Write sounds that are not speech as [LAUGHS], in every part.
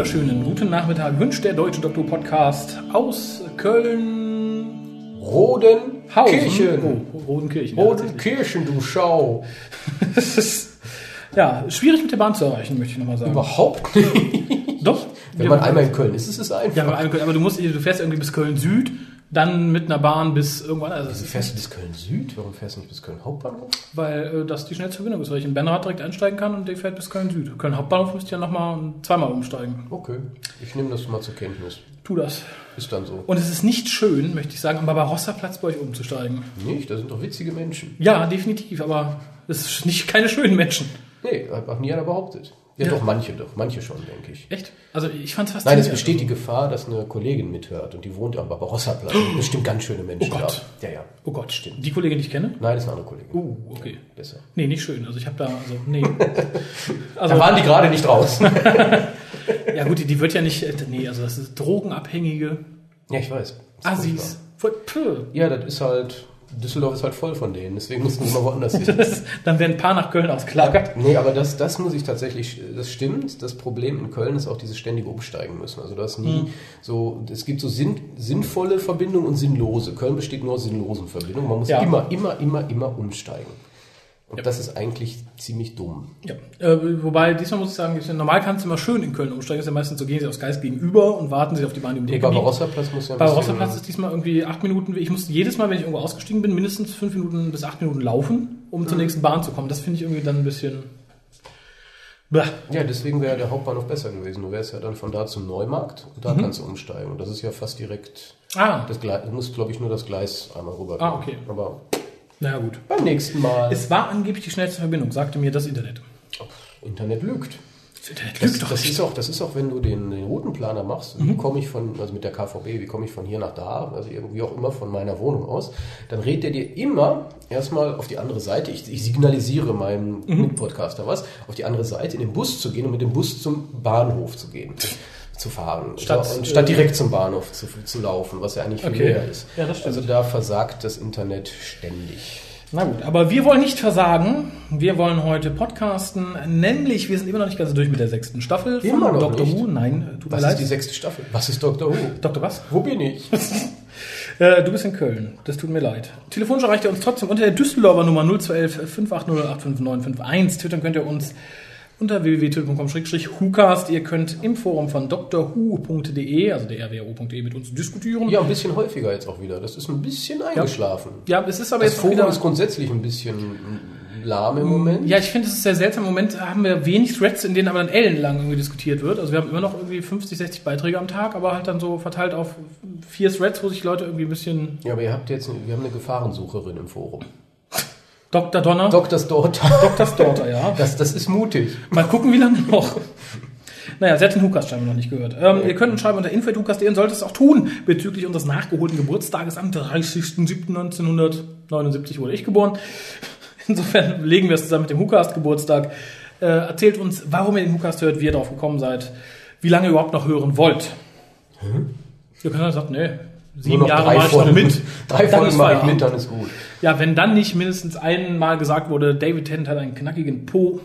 Wunderschönen guten Nachmittag wünscht der Deutsche Doktor Podcast aus Köln. Rodenkirchen. Oh, Rodenkirchen. ja, Rodenkirchen, du Schau. [LAUGHS] Ja, schwierig mit der Bahn zu erreichen, möchte ich nochmal sagen. Überhaupt nicht. Doch. Wenn man einmal in Köln ist, ist es ja, einfach. aber aber du musst, du fährst irgendwie bis Köln Süd, dann mit einer Bahn bis irgendwann, also das Wie ist, fährst du bis Köln Süd? Warum fährst du nicht bis Köln Hauptbahnhof? weil äh, das die schnellste Verbindung ist, weil ich in Benrad direkt einsteigen kann und der fährt bis Köln Süd. Köln Hauptbahnhof müsst ihr nochmal zweimal umsteigen. Okay, ich nehme das mal zur Kenntnis. Tu das. Ist dann so. Und es ist nicht schön, möchte ich sagen, am Barbarossa-Platz bei euch umzusteigen. Nicht? Da sind doch witzige Menschen. Ja, definitiv, aber es ist nicht keine schönen Menschen. Nee, hat auch nie einer behauptet. Ja, Ja. doch, manche doch. Manche schon, denke ich. Echt? Also ich fand es Nein, faszinierend. es besteht die Gefahr, dass eine Kollegin mithört und die wohnt am Barbarossa-Platz. Bestimmt ganz schöne Menschen Oh Gott. da. Ja, ja. Oh Gott, stimmt. Die Kollegin, die ich kenne? Nein, das ist eine andere Kollegin. Uh, okay. Besser. Nee, nicht schön. Also ich habe da, also, nee. [LAUGHS] Also, Da waren die gerade nicht raus. [LAUGHS] ja gut, die, die wird ja nicht, äh, nee, also das ist Drogenabhängige, ja, ich weiß. Assis. Voll- Puh. Ja, das ist halt, Düsseldorf ist halt voll von denen, deswegen mussten sie mal woanders hin. [LAUGHS] Das, dann werden ein paar nach Köln ausgelagert. Nee, aber das, das muss ich tatsächlich, das stimmt. Das Problem in Köln ist auch dieses ständige Umsteigen müssen. Also du hast nie so, es gibt so sinn, sinnvolle Verbindungen und sinnlose. Köln besteht nur aus sinnlosen Verbindungen. Man muss Ja. immer, immer, immer, immer umsteigen. Und das ist eigentlich ziemlich dumm. Ja. Äh, wobei, diesmal muss ich sagen, ja- normal kannst du immer schön in Köln umsteigen. Ist ja meistens so, gehen sie aus Geist gegenüber und warten sie auf die Bahn, die um die Ecke biegt. Barbarossa-Platz muss ja ein Barbarossa-Platz ist diesmal irgendwie acht Minuten. Ich musste jedes Mal, wenn ich irgendwo ausgestiegen bin, mindestens fünf Minuten bis acht Minuten laufen, um zur nächsten Bahn zu kommen. Das finde ich irgendwie dann ein bisschen. Bäh. Ja, deswegen wäre der Hauptbahnhof besser gewesen. Du wärst ja dann von da zum Neumarkt und da kannst du umsteigen. Und das ist ja fast direkt Ah, das Gleis. Du musst, glaube ich, nur das Gleis einmal rüber. Ah, okay. Aber naja, gut. beim nächsten Mal. Es war angeblich die schnellste Verbindung, sagte mir das Internet. Internet lügt. Das Internet Das, lügt doch das, nicht. ist auch, das ist auch, wenn du den, den Routenplaner machst, wie komme ich von, also mit der KVB, wie komme ich von hier nach da, also irgendwie auch immer von meiner Wohnung aus, dann redet er dir immer erstmal auf die andere Seite, ich, ich signalisiere meinem Mitpodcaster was, auf die andere Seite in den Bus zu gehen und mit dem Bus zum Bahnhof zu gehen, zu fahren. Statt, so, und statt äh, direkt zum Bahnhof zu, zu laufen, was ja eigentlich viel Okay. näher ist. Ja, das stimmt. Also da versagt das Internet ständig. Na gut, aber wir wollen nicht versagen. Wir wollen heute podcasten. Nämlich, wir sind immer noch nicht ganz durch mit der sechsten Staffel von Immer noch Dr. nicht? Who. Nein, äh, tut Was mir ist leid. die sechste Staffel? Was ist Dr. Who? Dr. was? Wo bin ich? [LAUGHS] Äh, du bist in Köln. Das tut mir leid. Telefonisch erreicht ihr uns trotzdem unter der Düsseldorfer Nummer 0211 580 85951. Twittern könnt ihr uns unter www.twitter.com-hucast. Ihr könnt im Forum von drwho.de, also der rwo.de, mit uns diskutieren. Ja, ein bisschen häufiger jetzt auch wieder. Das ist ein bisschen eingeschlafen. Ja, es ist aber Das jetzt Forum wieder... ist grundsätzlich ein bisschen lahm im Moment. Ja, ich finde, es ist sehr seltsam. Im Moment haben wir wenig Threads, in denen aber dann ellenlang irgendwie diskutiert wird. Also wir haben immer noch irgendwie 50, 60 Beiträge am Tag, aber halt dann so verteilt auf vier Threads, wo sich Leute irgendwie ein bisschen... Ja, aber ihr habt jetzt, wir haben eine Gefahrensucherin im Forum. Dr. Donner, Doctor's Daughter. Dr. Daughter, ja. [LAUGHS] Das, das ist mutig. Mal gucken, wie lange noch. Naja, sie hat den Hukas scheinbar noch nicht gehört. Ähm, ihr könnt uns schreiben unter info.hukas.de und solltet es auch tun bezüglich unseres nachgeholten Geburtstages am 30.07.1979 wurde ich geboren. [LAUGHS] Insofern legen wir es zusammen mit dem Hukast-Geburtstag. Äh, erzählt uns, warum ihr den Hukast hört, wie ihr darauf gekommen seid, wie lange ihr überhaupt noch hören wollt. Ihr könnt dann sagen, nee, sieben noch Jahre drei mache ich noch mit. [LAUGHS] Drei Folgen mache ich mit, dann ist gut. Ja, wenn dann nicht mindestens einmal gesagt wurde, David Tennant hat einen knackigen Po,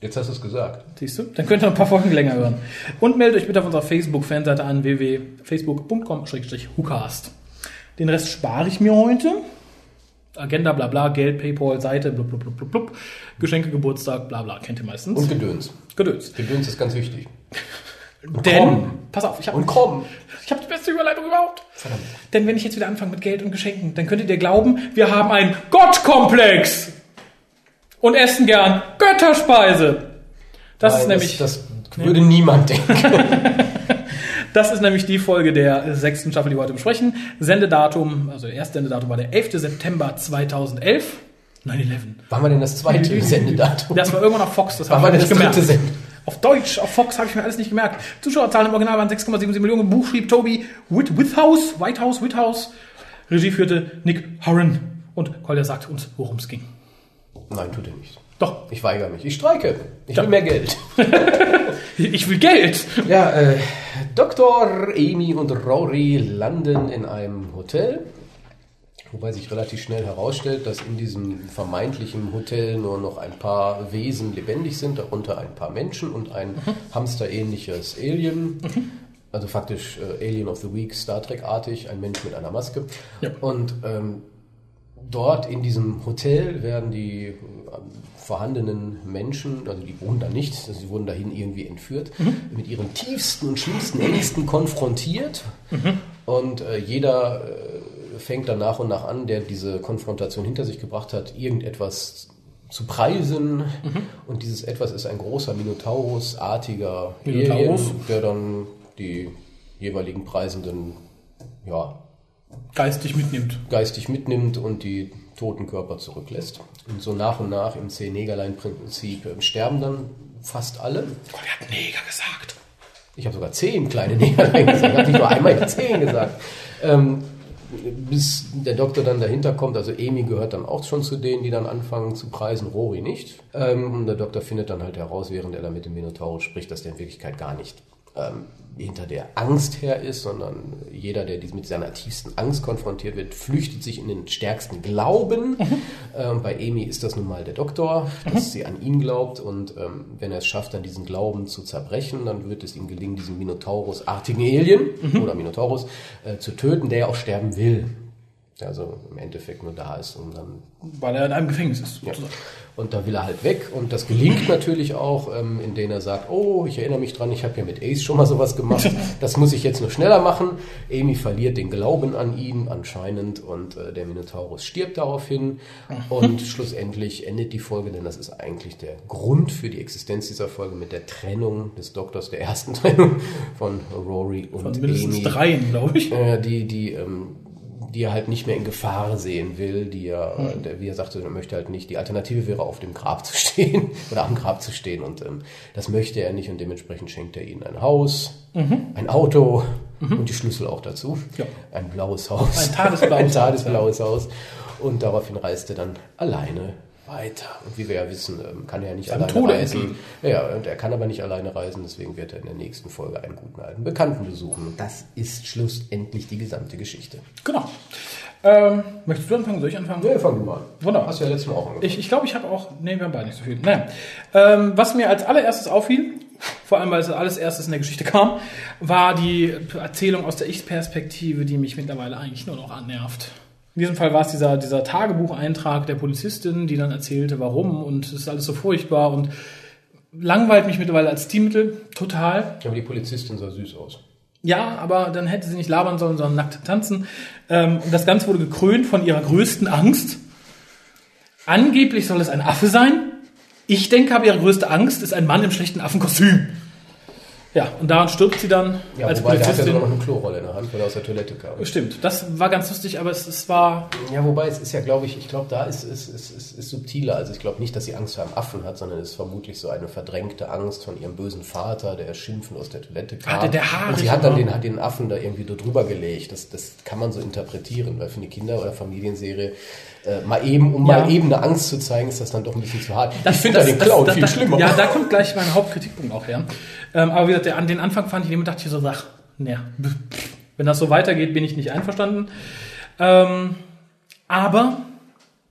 Jetzt hast du es gesagt. Siehst du? Dann könnt ihr ein paar Folgen länger hören. Und meldet euch bitte auf unserer Facebook-Fanseite an www.facebook.com-hucast. Den Rest spare ich mir heute. Agenda, bla bla, Geld, Paypal, Seite, blub, blub, blub, blub, blub. Geschenke, Geburtstag, bla bla, kennt ihr meistens. Und Gedöns. Gedöns. Gedöns ist ganz wichtig. Denn, komm. pass auf, ich habe Und komm. Ich hab die beste Überleitung überhaupt. Verdammt. Denn wenn ich jetzt wieder anfange mit Geld und Geschenken, dann könntet ihr glauben, wir haben einen Gottkomplex und essen gern Götterspeise. Das ist Nein, nämlich Das, das würde niemand denken. [LAUGHS] Das ist nämlich die Folge der sechsten Staffel, die wir heute besprechen. Sendedatum, also erste Sendedatum war der 11. September 2011. 9-11. Wann war denn das zweite [LAUGHS] Sendedatum? Das war irgendwann auf Fox, das habe mir das nicht dritte gemerkt. Send? Auf Deutsch, auf Fox habe ich mir alles nicht gemerkt. Zuschauerzahlen im Original waren 6,77 Millionen. Buch schrieb Toby Whit Withouse, Whitehouse, Whithouse. Regie führte Nick Horan. Und Kolja sagt uns, worum es ging. Nein, tut er nicht. Doch, Ich weigere mich. Ich streike. Ich Ja. will mehr Geld. [LAUGHS] ich will Geld. Ja, äh, Dr. Amy und Rory landen in einem Hotel Wobei sich relativ schnell herausstellt, dass in diesem vermeintlichen Hotel nur noch ein paar Wesen lebendig sind, darunter ein paar Menschen und ein mhm. hamsterähnliches Alien. Mhm. Also faktisch äh, Alien of the Week, Star Trek-artig, ein Mensch mit einer Maske. Ja. Und ähm, dort in diesem Hotel werden die äh, vorhandenen Menschen, also die wohnen da nicht, also sie wurden dahin irgendwie entführt, mhm. mit ihren tiefsten und schlimmsten Ängsten konfrontiert. Mhm. Und äh, jeder äh, fängt dann nach und nach an, der diese Konfrontation hinter sich gebracht hat, irgendetwas zu preisen. Mhm. Und dieses etwas ist ein großer Minotaurus-artiger Minotaurus. Alien, der dann die jeweiligen Preisenden ja, geistig mitnimmt. Geistig mitnimmt und die toten Körper zurücklässt. Und so nach und nach im C-Negerlein-Prinzip ähm, sterben dann fast alle. Gott, er hat Neger gesagt. Ich habe sogar zehn kleine Negerlein [LAUGHS] gesagt. Ich habe nicht nur einmal zehn gesagt. Ähm, bis der Doktor dann dahinter kommt, also Emi gehört dann auch schon zu denen, die dann anfangen zu preisen, Rory nicht. Ähm, der Doktor findet dann halt heraus, während er da mit dem Minotaurus spricht, dass der in Wirklichkeit gar nicht ähm, hinter der Angst her ist, sondern jeder, der mit seiner tiefsten Angst konfrontiert wird, flüchtet sich in den stärksten Glauben. Mhm. [LAUGHS] Ähm, bei Amy ist das nun mal der Doktor, dass mhm. sie an ihn glaubt und ähm, wenn er es schafft, dann diesen Glauben zu zerbrechen, dann wird es ihm gelingen, diesen Minotaurus-artigen Alien mhm. oder Minotaurus äh, zu töten, der ja auch sterben will der also im Endeffekt nur da ist, um dann. Weil er in einem Gefängnis ist. Ja. Und da will er halt weg und das gelingt natürlich auch, ähm, indem er sagt, oh, ich erinnere mich dran, ich habe ja mit Ace schon mal sowas gemacht, [LAUGHS] das muss ich jetzt nur schneller machen. Amy verliert den Glauben an ihn anscheinend und äh, der Minotaurus stirbt daraufhin [LAUGHS] und schlussendlich endet die Folge, denn das ist eigentlich der Grund für die Existenz dieser Folge mit der Trennung des Doktors, der ersten [LAUGHS] Trennung von Rory und von mindestens Amy. dreien, glaube ich. Äh, die, die ähm, die er halt nicht mehr in Gefahr sehen will, die er, mhm. der, wie er sagte, er möchte halt nicht. Die Alternative wäre, auf dem Grab zu [LAUGHS] stehen oder am Grab zu stehen und ähm, das möchte er nicht und dementsprechend schenkt er ihnen ein Haus, mhm. ein Auto mhm. und die Schlüssel auch dazu. Ja. Ein blaues Haus. Ein tadesblaues, [LAUGHS] ein tadesblaues Haus. Und daraufhin reist er dann alleine weiter. Und wie wir ja wissen, ähm, kann er ja nicht alleine Tode reisen. Entgegen. Ja, und er kann aber nicht alleine reisen, deswegen wird er in der nächsten Folge einen guten alten Bekannten besuchen. Und das ist schlussendlich die gesamte Geschichte. Genau. Ähm, möchtest du anfangen? Soll ich anfangen? Ja, fang du mal. Wunderbar. Hast du ja letztes Mal auch angefangen. Ich glaube, ich, glaub, ich habe auch. Nee, wir haben beide nicht so viel. Naja. Ähm, was mir als allererstes auffiel, vor allem weil es alles erstes in der Geschichte kam, war die Erzählung aus der Ich-Perspektive, die mich mittlerweile eigentlich nur noch annervt. In diesem Fall war es dieser, dieser Tagebucheintrag der Polizistin, die dann erzählte, warum und es ist alles so furchtbar und langweilt mich mittlerweile als Teammittel total. Aber die Polizistin sah süß aus. Ja, aber dann hätte sie nicht labern sollen, sondern nackt tanzen. Ähm, und das Ganze wurde gekrönt von ihrer größten Angst. Angeblich soll es ein Affe sein. Ich denke aber, ihre größte Angst ist ein Mann im schlechten Affenkostüm. Ja, und daran stirbt sie dann ja, als wobei, Polizistin. Der hat ja noch eine Klorolle in der Hand, weil er aus der Toilette kam. Stimmt, das war ganz lustig, aber es, es war... Ja, wobei es ist ja, glaube ich, ich glaube, da ist es ist, ist, ist, subtiler. Also ich glaube nicht, dass sie Angst vor einem Affen hat, sondern es ist vermutlich so eine verdrängte Angst von ihrem bösen Vater, der schimpfend aus der Toilette kam. Hatte der Haare und sie hat dann den, hat den Affen da irgendwie drüber gelegt. Das, das kann man so interpretieren, weil für eine Kinder- oder Familienserie äh, mal eben, um ja. mal eben eine Angst zu zeigen, ist das dann doch ein bisschen zu hart. Das, ich finde da den Clown das, viel das, schlimmer. Ja, da kommt gleich mein Hauptkritikpunkt auch her. Ähm, aber wie gesagt, der, an den Anfang fand ich, immer dachte ich so, ach, ne, wenn das so weitergeht, bin ich nicht einverstanden. Ähm, aber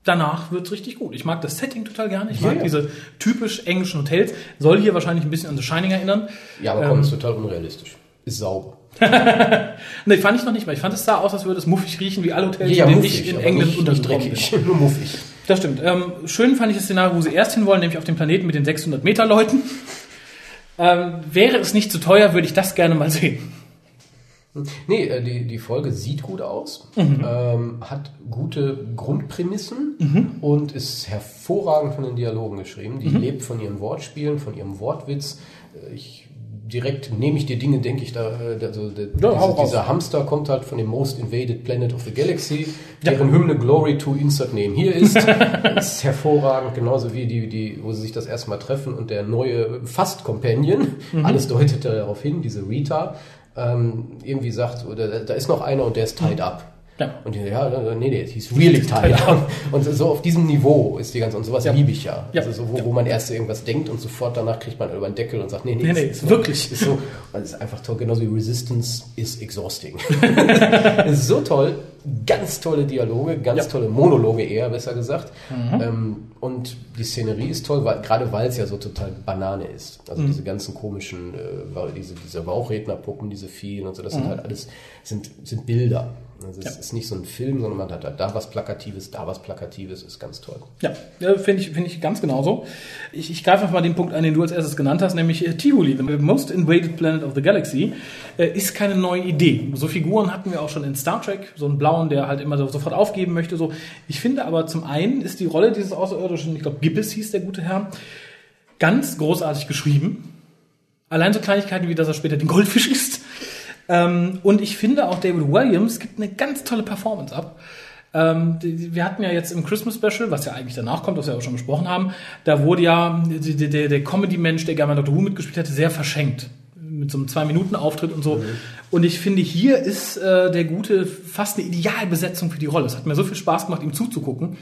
danach wird's richtig gut. Ich mag das Setting total gerne. Ich mag ja. diese typisch englischen Hotels. Soll hier wahrscheinlich ein bisschen an The Shining erinnern. Ja, aber ähm, komm, ist total unrealistisch. Ist sauber. [LAUGHS] ne, fand ich noch nicht mal. Ich fand es sah aus, als würde es muffig riechen, wie alle Hotels, ja, in denen ich in England untergekommen bin. Nur [LAUGHS] muffig. Das stimmt. Ähm, schön fand ich das Szenario, wo sie erst hinwollen, nämlich auf dem Planeten mit den 600 Meter Leuten. Ähm, wäre es nicht zu teuer, würde ich das gerne mal sehen. Nee, äh, die, die Folge sieht gut aus, mhm. ähm, hat gute Grundprämissen mhm. und ist hervorragend von den Dialogen geschrieben. Die mhm. lebt von ihren Wortspielen, von ihrem Wortwitz. Äh, ich direkt nehme ich dir Dinge, denke ich da, also der, ja, diese, dieser Hamster kommt halt von dem Most Invaded Planet of the Galaxy, ja. deren Hymne Glory to Insert Name hier ist. [LAUGHS] ist hervorragend, genauso wie die, die, wo sie sich das erstmal treffen und der neue Fast Companion, mhm. alles deutet darauf hin, diese Rita, ähm, irgendwie sagt, oder da ist noch einer und der ist tied mhm. up. Ja. Und die, ja, nee, nee, he's really tired. Und so auf diesem Niveau ist die ganze, und sowas ja. liebe ich ja. ja. Also so, wo, wo man erst irgendwas denkt und sofort danach kriegt man über den Deckel und sagt, nee, nee, nee, nee ist, wirklich. Ist so, und es ist einfach toll, genauso wie Resistance is exhausting. [LAUGHS] es ist so toll. ganz tolle Dialoge, ganz ja. tolle Monologe eher, besser gesagt. Mhm. Ähm, und die Szenerie ist toll, weil, gerade weil es ja so total Banane ist. Also mhm. diese ganzen komischen, äh, diese, diese Bauchrednerpuppen, diese vielen und so, das mhm. sind halt alles, sind, sind Bilder. Also es ja. ist nicht so ein Film, sondern man hat da, da was Plakatives, da was Plakatives, ist ganz toll. Ja, finde ich, finde ich ganz genauso. Ich, ich greife einfach mal den Punkt ein, den du als erstes genannt hast, nämlich äh, Tivoli, the most invaded planet of the galaxy, äh, ist keine neue Idee. So Figuren hatten wir auch schon in Star Trek, so einen blauen, der halt immer sofort aufgeben möchte. So. Ich finde aber zum einen ist die Rolle dieses Außerirdischen, ich glaube Gibbes hieß der gute Herr, ganz großartig geschrieben. Allein so Kleinigkeiten wie, dass er später den Goldfisch isst ähm, und ich finde auch David Williams gibt eine ganz tolle Performance ab. Ähm, die, wir hatten ja jetzt im Christmas Special, was ja eigentlich danach kommt, was wir auch schon besprochen haben, da wurde ja der, der, der Comedy-Mensch, der gerne mal Dr. Who mitgespielt hatte, sehr verschenkt. Mit so einem Zwei-Minuten-Auftritt und so. Mhm. Und ich finde, hier ist äh, der Gute fast eine Idealbesetzung für die Rolle. Es hat mir so viel Spaß gemacht, ihm zuzugucken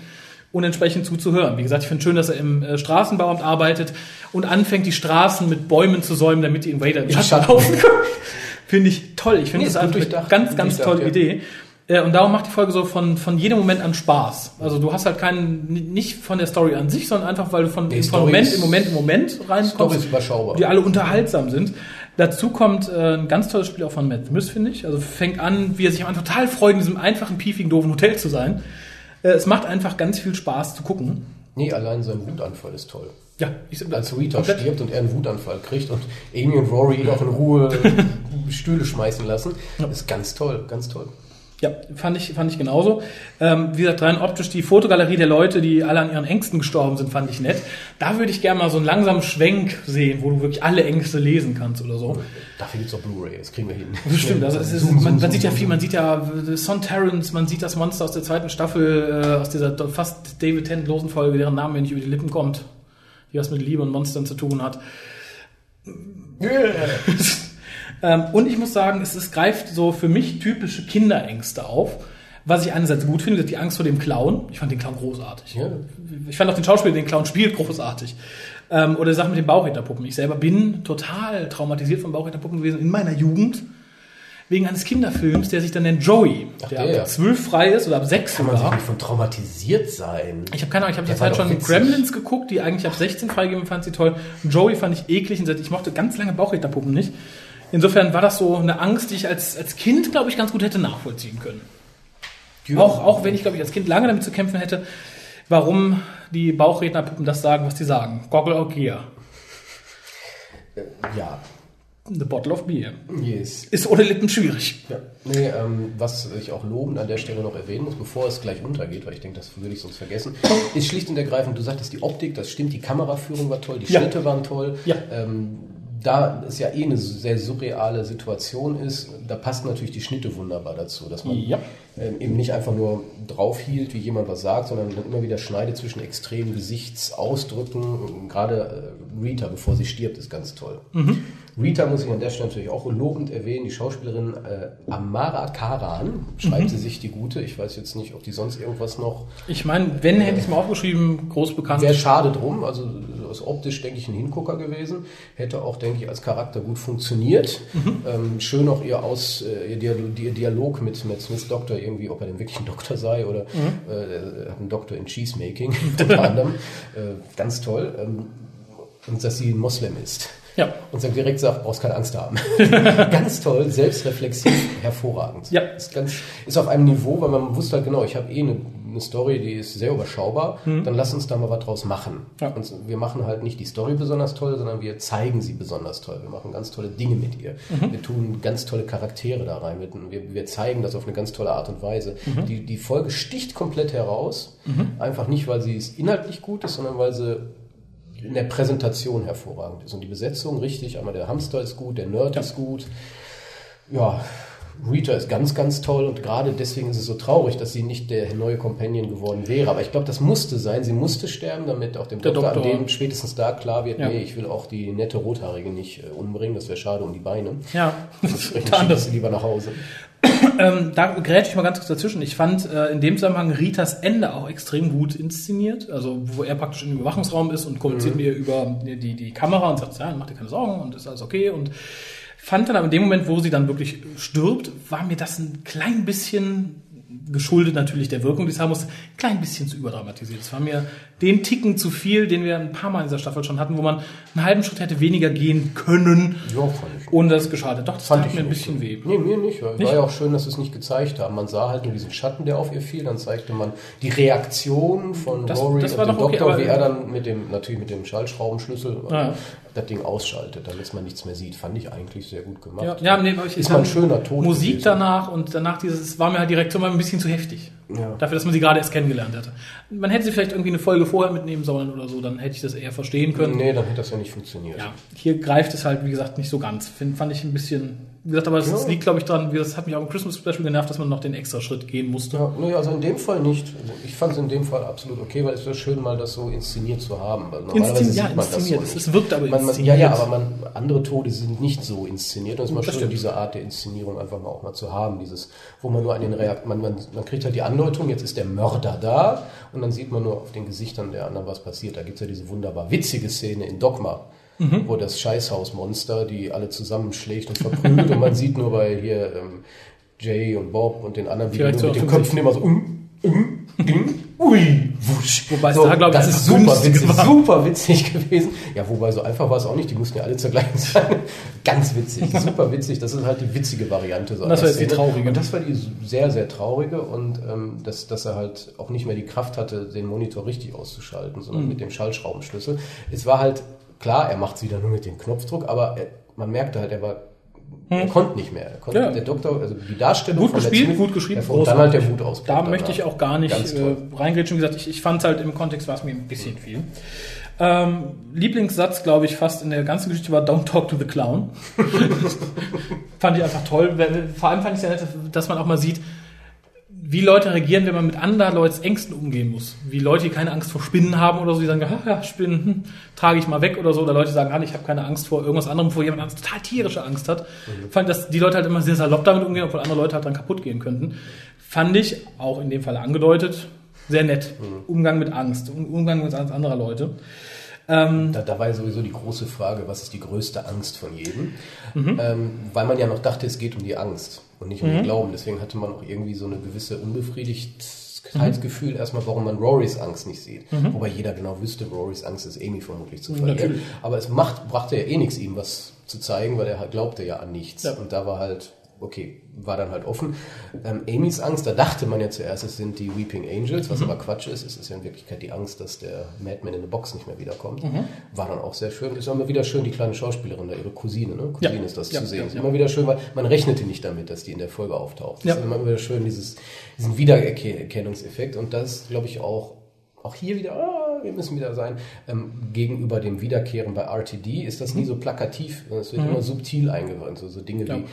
und entsprechend zuzuhören. Wie gesagt, ich finde schön, dass er im äh, Straßenbauamt arbeitet und anfängt, die Straßen mit Bäumen zu säumen, damit die Invader im Schatten laufen können. [LAUGHS] Finde ich toll. Ich finde nee, das einfach eine ganz, ganz tolle ja. Idee. Äh, und darum macht die Folge so von, von jedem Moment an Spaß. Also du hast halt keinen, nicht von der Story an sich, sondern einfach, weil du von, von Moment im Moment im Moment reinkommst, die alle unterhaltsam sind. Dazu kommt äh, ein ganz tolles Spiel auch von Matt Smith, finde ich. Also fängt an, wie er sich am Anfang total freut, in diesem einfachen, piefigen, doofen Hotel zu sein. Äh, es macht einfach ganz viel Spaß zu gucken. Nee, allein sein Wutanfall ist toll. Ja, ich, als Rita komplett. stirbt und er einen Wutanfall kriegt und Amy und Rory ihn auch in Ruhe [LAUGHS] Stühle schmeißen lassen, ja. ist ganz toll, ganz toll. Ja, fand ich, fand ich genauso. Ähm, wie gesagt, rein optisch die Fotogalerie der Leute, die alle an ihren Ängsten gestorben sind, fand ich nett. Da würde ich gerne mal so einen langsamen Schwenk sehen, wo du wirklich alle Ängste lesen kannst oder so. Dafür gibt's auch Blu-ray, das kriegen wir hin. [LAUGHS] Stimmt, also es ist, zoom, man, man sieht ja viel, man sieht ja Son Terrence, man sieht das Monster aus der zweiten Staffel, äh, aus dieser fast David Tennant-losen Folge, deren Name mir nicht über die Lippen kommt die was mit Liebe und Monstern zu tun hat. [LAUGHS] ähm, und ich muss sagen, es, es greift so für mich typische Kinderängste auf. Was ich einerseits gut finde, ist die Angst vor dem Clown. Ich fand den Clown großartig. Ja. Ich fand auch den Schauspieler, den Clown spielt, großartig. Ähm, oder Sachen mit den Bauchrednerpuppen. Ich selber bin total traumatisiert von Bauchrednerpuppen gewesen in meiner Jugend wegen eines Kinderfilms, der sich dann nennt Joey, Ach, der, der ab zwölf frei ist oder ab sechs Kann sogar. man sich nicht von traumatisiert sein? Ich habe keine Ahnung, ich habe die Zeit schon witzig. Gremlins geguckt, die eigentlich ab 16 freigegeben fand sie toll. Joey fand ich eklig und ich mochte ganz lange Bauchrednerpuppen nicht. Insofern war das so eine Angst, die ich als, als Kind, glaube ich, ganz gut hätte nachvollziehen können. Ja. Auch, auch wenn ich, glaube ich, als Kind lange damit zu kämpfen hätte, warum die Bauchrednerpuppen das sagen, was die sagen. Goggle or Gear. Äh, ja, The Bottle of Beer. Yes. Ist ohne Lippen schwierig. Ja. Nee, ähm, was ich auch lobend an der Stelle noch erwähnen muss, bevor es gleich untergeht, weil ich denke, das würde ich sonst vergessen, ist schlicht und ergreifend, du sagtest die Optik, das stimmt, die Kameraführung war toll, die ja. Schnitte waren toll. Ja. Ähm, da es ja eh eine sehr surreale Situation ist, da passt natürlich die Schnitte wunderbar dazu, dass man ja. ähm, eben nicht einfach nur drauf hielt, wie jemand was sagt, sondern dann immer wieder schneidet zwischen extremen Gesichtsausdrücken. Gerade äh, Rita, bevor sie stirbt, ist ganz toll. Mhm. Rita muss ich an der Stelle natürlich auch lobend erwähnen, die Schauspielerin äh, Amara Karan, schreibt mhm. sie sich die gute. Ich weiß jetzt nicht, ob die sonst irgendwas noch. Ich meine, wenn, äh, hätte ich es mal aufgeschrieben, groß bekannt. Wäre schade drum, also ist optisch, denke ich, ein Hingucker gewesen. Hätte auch, denke ich, als Charakter gut funktioniert. Mhm. Ähm, schön auch ihr, Aus, äh, ihr, Dialog, ihr Dialog mit, mit Smith Doktor, irgendwie, ob er denn wirklich ein Doktor sei oder mhm. äh, einen Doktor in Cheesemaking, [LAUGHS] unter anderem. Äh, ganz toll. Ähm, und dass sie ein Moslem ist. Ja. Und dann direkt sagt, brauchst keine Angst haben. [LAUGHS] ganz toll, selbstreflexiv, hervorragend. Ja. Ist, ganz, ist auf einem Niveau, weil man wusste halt genau, ich habe eh eine, eine Story, die ist sehr überschaubar, mhm. dann lass uns da mal was draus machen. Ja. Und wir machen halt nicht die Story besonders toll, sondern wir zeigen sie besonders toll. Wir machen ganz tolle Dinge mit ihr. Mhm. Wir tun ganz tolle Charaktere da rein. Wir, wir zeigen das auf eine ganz tolle Art und Weise. Mhm. Die, die Folge sticht komplett heraus. Mhm. Einfach nicht, weil sie inhaltlich gut ist, sondern weil sie in der Präsentation hervorragend ist. Und die Besetzung richtig, einmal der Hamster ist gut, der Nerd ja. ist gut. Ja, Rita ist ganz, ganz toll und gerade deswegen ist es so traurig, dass sie nicht der neue Companion geworden wäre. Aber ich glaube, das musste sein. Sie musste sterben, damit auch dem Doktor, Doktor, an dem spätestens da klar wird, ja. nee, ich will auch die nette Rothaarige nicht äh, umbringen. Das wäre schade um die Beine. Ja, [LAUGHS] das sie lieber nach Hause. [COUGHS] ähm, da grätsche ich mal ganz kurz dazwischen. Ich fand äh, in dem Zusammenhang Ritas Ende auch extrem gut inszeniert. Also wo er praktisch im Überwachungsraum ist und kommuniziert mhm. mir über die, die Kamera und sagt, ja, mach dir keine Sorgen und ist alles okay. Und fand dann aber in dem Moment, wo sie dann wirklich stirbt, war mir das ein klein bisschen geschuldet natürlich der Wirkung, die es haben muss, ein klein bisschen zu überdramatisiert. Es war mir den Ticken zu viel, den wir ein paar Mal in dieser Staffel schon hatten, wo man einen halben Schritt hätte weniger gehen können, Ja, fand ich. ohne dass es geschadet. Doch, das Fand tat ich mir ein bisschen so. weh. Nee, mir nicht. War Nicht? ja auch schön, dass sie es nicht gezeigt haben. Man sah halt nur diesen Schatten, der auf ihr fiel. Dann zeigte man die Reaktion von Das- Rory das und war dem okay, Doktor, wie er dann mit dem, natürlich mit dem Schallschraubenschlüssel Ja. Das Ding ausschaltet, damit man nichts mehr sieht. Fand ich eigentlich sehr gut gemacht. Ja, ja nee, aber ich, Ist mal ein schöner Tod Musik gewesen. danach und danach dieses, es war mir halt die Reaktion mal ein bisschen zu heftig. Ja. Dafür, dass man sie gerade erst kennengelernt hatte. Man hätte sie vielleicht irgendwie eine Folge vorher mitnehmen sollen oder so, dann hätte ich das eher verstehen können. Nee, dann hätte das ja nicht funktioniert. Ja, hier greift es halt, wie gesagt, nicht so ganz. Find, fand ich ein bisschen, wie gesagt, aber es Ja. liegt, glaube ich, gesagt, das hat mich auch im Christmas Special genervt, dass man noch den extra Schritt gehen musste. Ja, nee, also in dem Fall nicht. Also ich fand es in dem Fall absolut okay, weil es wäre schön, mal das so inszeniert zu haben. Weil normalerweise Inszen- ja, sieht man inszeniert. Das Es, so es wirkt aber Man, man, ja, inszeniert. ja, aber man, andere Tode sind nicht so inszeniert. Und es ist mal Das schön, stimmt. diese Art der Inszenierung einfach mal auch mal zu haben. Dieses, wo man nur an den Reakt man, man, man kriegt halt die Andeutung, jetzt ist der Mörder da und dann sieht man nur auf den Gesichtern der anderen, was passiert. Da gibt es ja diese wunderbar witzige Szene in Dogma. Mhm. Wo das Scheißhausmonster die alle zusammenschlägt und verprügelt und man sieht nur bei hier ähm, Jay und Bob und den anderen, wie mit so den 50. Köpfen immer so um, um, ding, ui, wusch. Wobei es so, da, glaub ich, das ist super witzig, war. super witzig gewesen. Ja, wobei so einfach war es auch nicht, die mussten ja alle zur gleichen Zeit. Ganz witzig, [LAUGHS] super witzig. Das ist halt die witzige Variante. So das war jetzt die traurige. Und das war die sehr, sehr traurige und ähm, dass, dass er halt auch nicht mehr die Kraft hatte, den Monitor richtig auszuschalten, sondern Mhm. mit dem Schallschraubenschlüssel. Es war halt, klar, er macht es wieder nur mit dem Knopfdruck, aber er, man merkte halt, er war Er konnte nicht mehr. Konnte, Hm. Ja. Der Doktor, also die Darstellung Gut von gespielt, gut geschrieben, Und dann halt der großartig. Wutausbruch. Da möchte ich auch gar nicht äh, reingrätschen. Wie gesagt, ich, ich fand es halt im Kontext war es mir ein bisschen viel. Ähm, Lieblingssatz, glaube ich, fast in der ganzen Geschichte war Don't talk to the clown. [LAUGHS] fand ich einfach toll. Vor allem fand ich es ja nett, dass man auch mal sieht, wie Leute reagieren, wenn man mit anderen Leuten Ängsten umgehen muss. Wie Leute, die keine Angst vor Spinnen haben oder so, die sagen, ja, Spinnen, hm, trage ich mal weg oder so. Oder Leute sagen, ah, ich habe keine Angst vor irgendwas anderem, wo jemand anderes total tierische Angst hat. Fand, dass die Leute halt immer sehr salopp damit umgehen, obwohl andere Leute halt dran kaputt gehen könnten. Fand ich, auch in dem Fall angedeutet, sehr nett. Umgang mit Angst, Um- Umgang mit Angst anderer Leute. Ähm, Da, da war ja sowieso die große Frage, was ist die größte Angst von jedem? Mhm. Ähm, weil man ja noch dachte, es geht um die Angst und nicht um den Glauben. Deswegen hatte man auch irgendwie so eine gewisse Unbefriedigtheitsgefühl Mhm. erstmal, warum man Rorys Angst nicht sieht. Wobei jeder genau wüsste, Rorys Angst ist Amy vermutlich zu verlieren. Natürlich. Aber es macht, brachte ja eh nichts, ihm was zu zeigen, weil er glaubte ja an nichts. Ja. Und da war halt, okay, war dann halt offen. Ähm, Amys Angst, da dachte man ja zuerst, es sind die Weeping Angels, Mhm. was aber Quatsch ist. Es ist ja in Wirklichkeit die Angst, dass der Madman in der Box nicht mehr wiederkommt. Mhm. War dann auch sehr schön. Ist immer wieder schön, die kleine Schauspielerin da, ihre Cousine, ne? Cousine Ja. ist das Ja, zu sehen. ja, ist immer wieder schön, weil man rechnete nicht damit, dass die in der Folge auftaucht. Ja. Es ist immer wieder schön, dieses, diesen Wiedererkennungseffekt. Und das glaube ich, auch, auch hier wieder, ah, wir müssen wieder sein, ähm, gegenüber dem Wiederkehren bei RTD ist das nie so plakativ, sondern es wird immer subtil eingewandt. So, so Dinge Mhm. Ja. wie,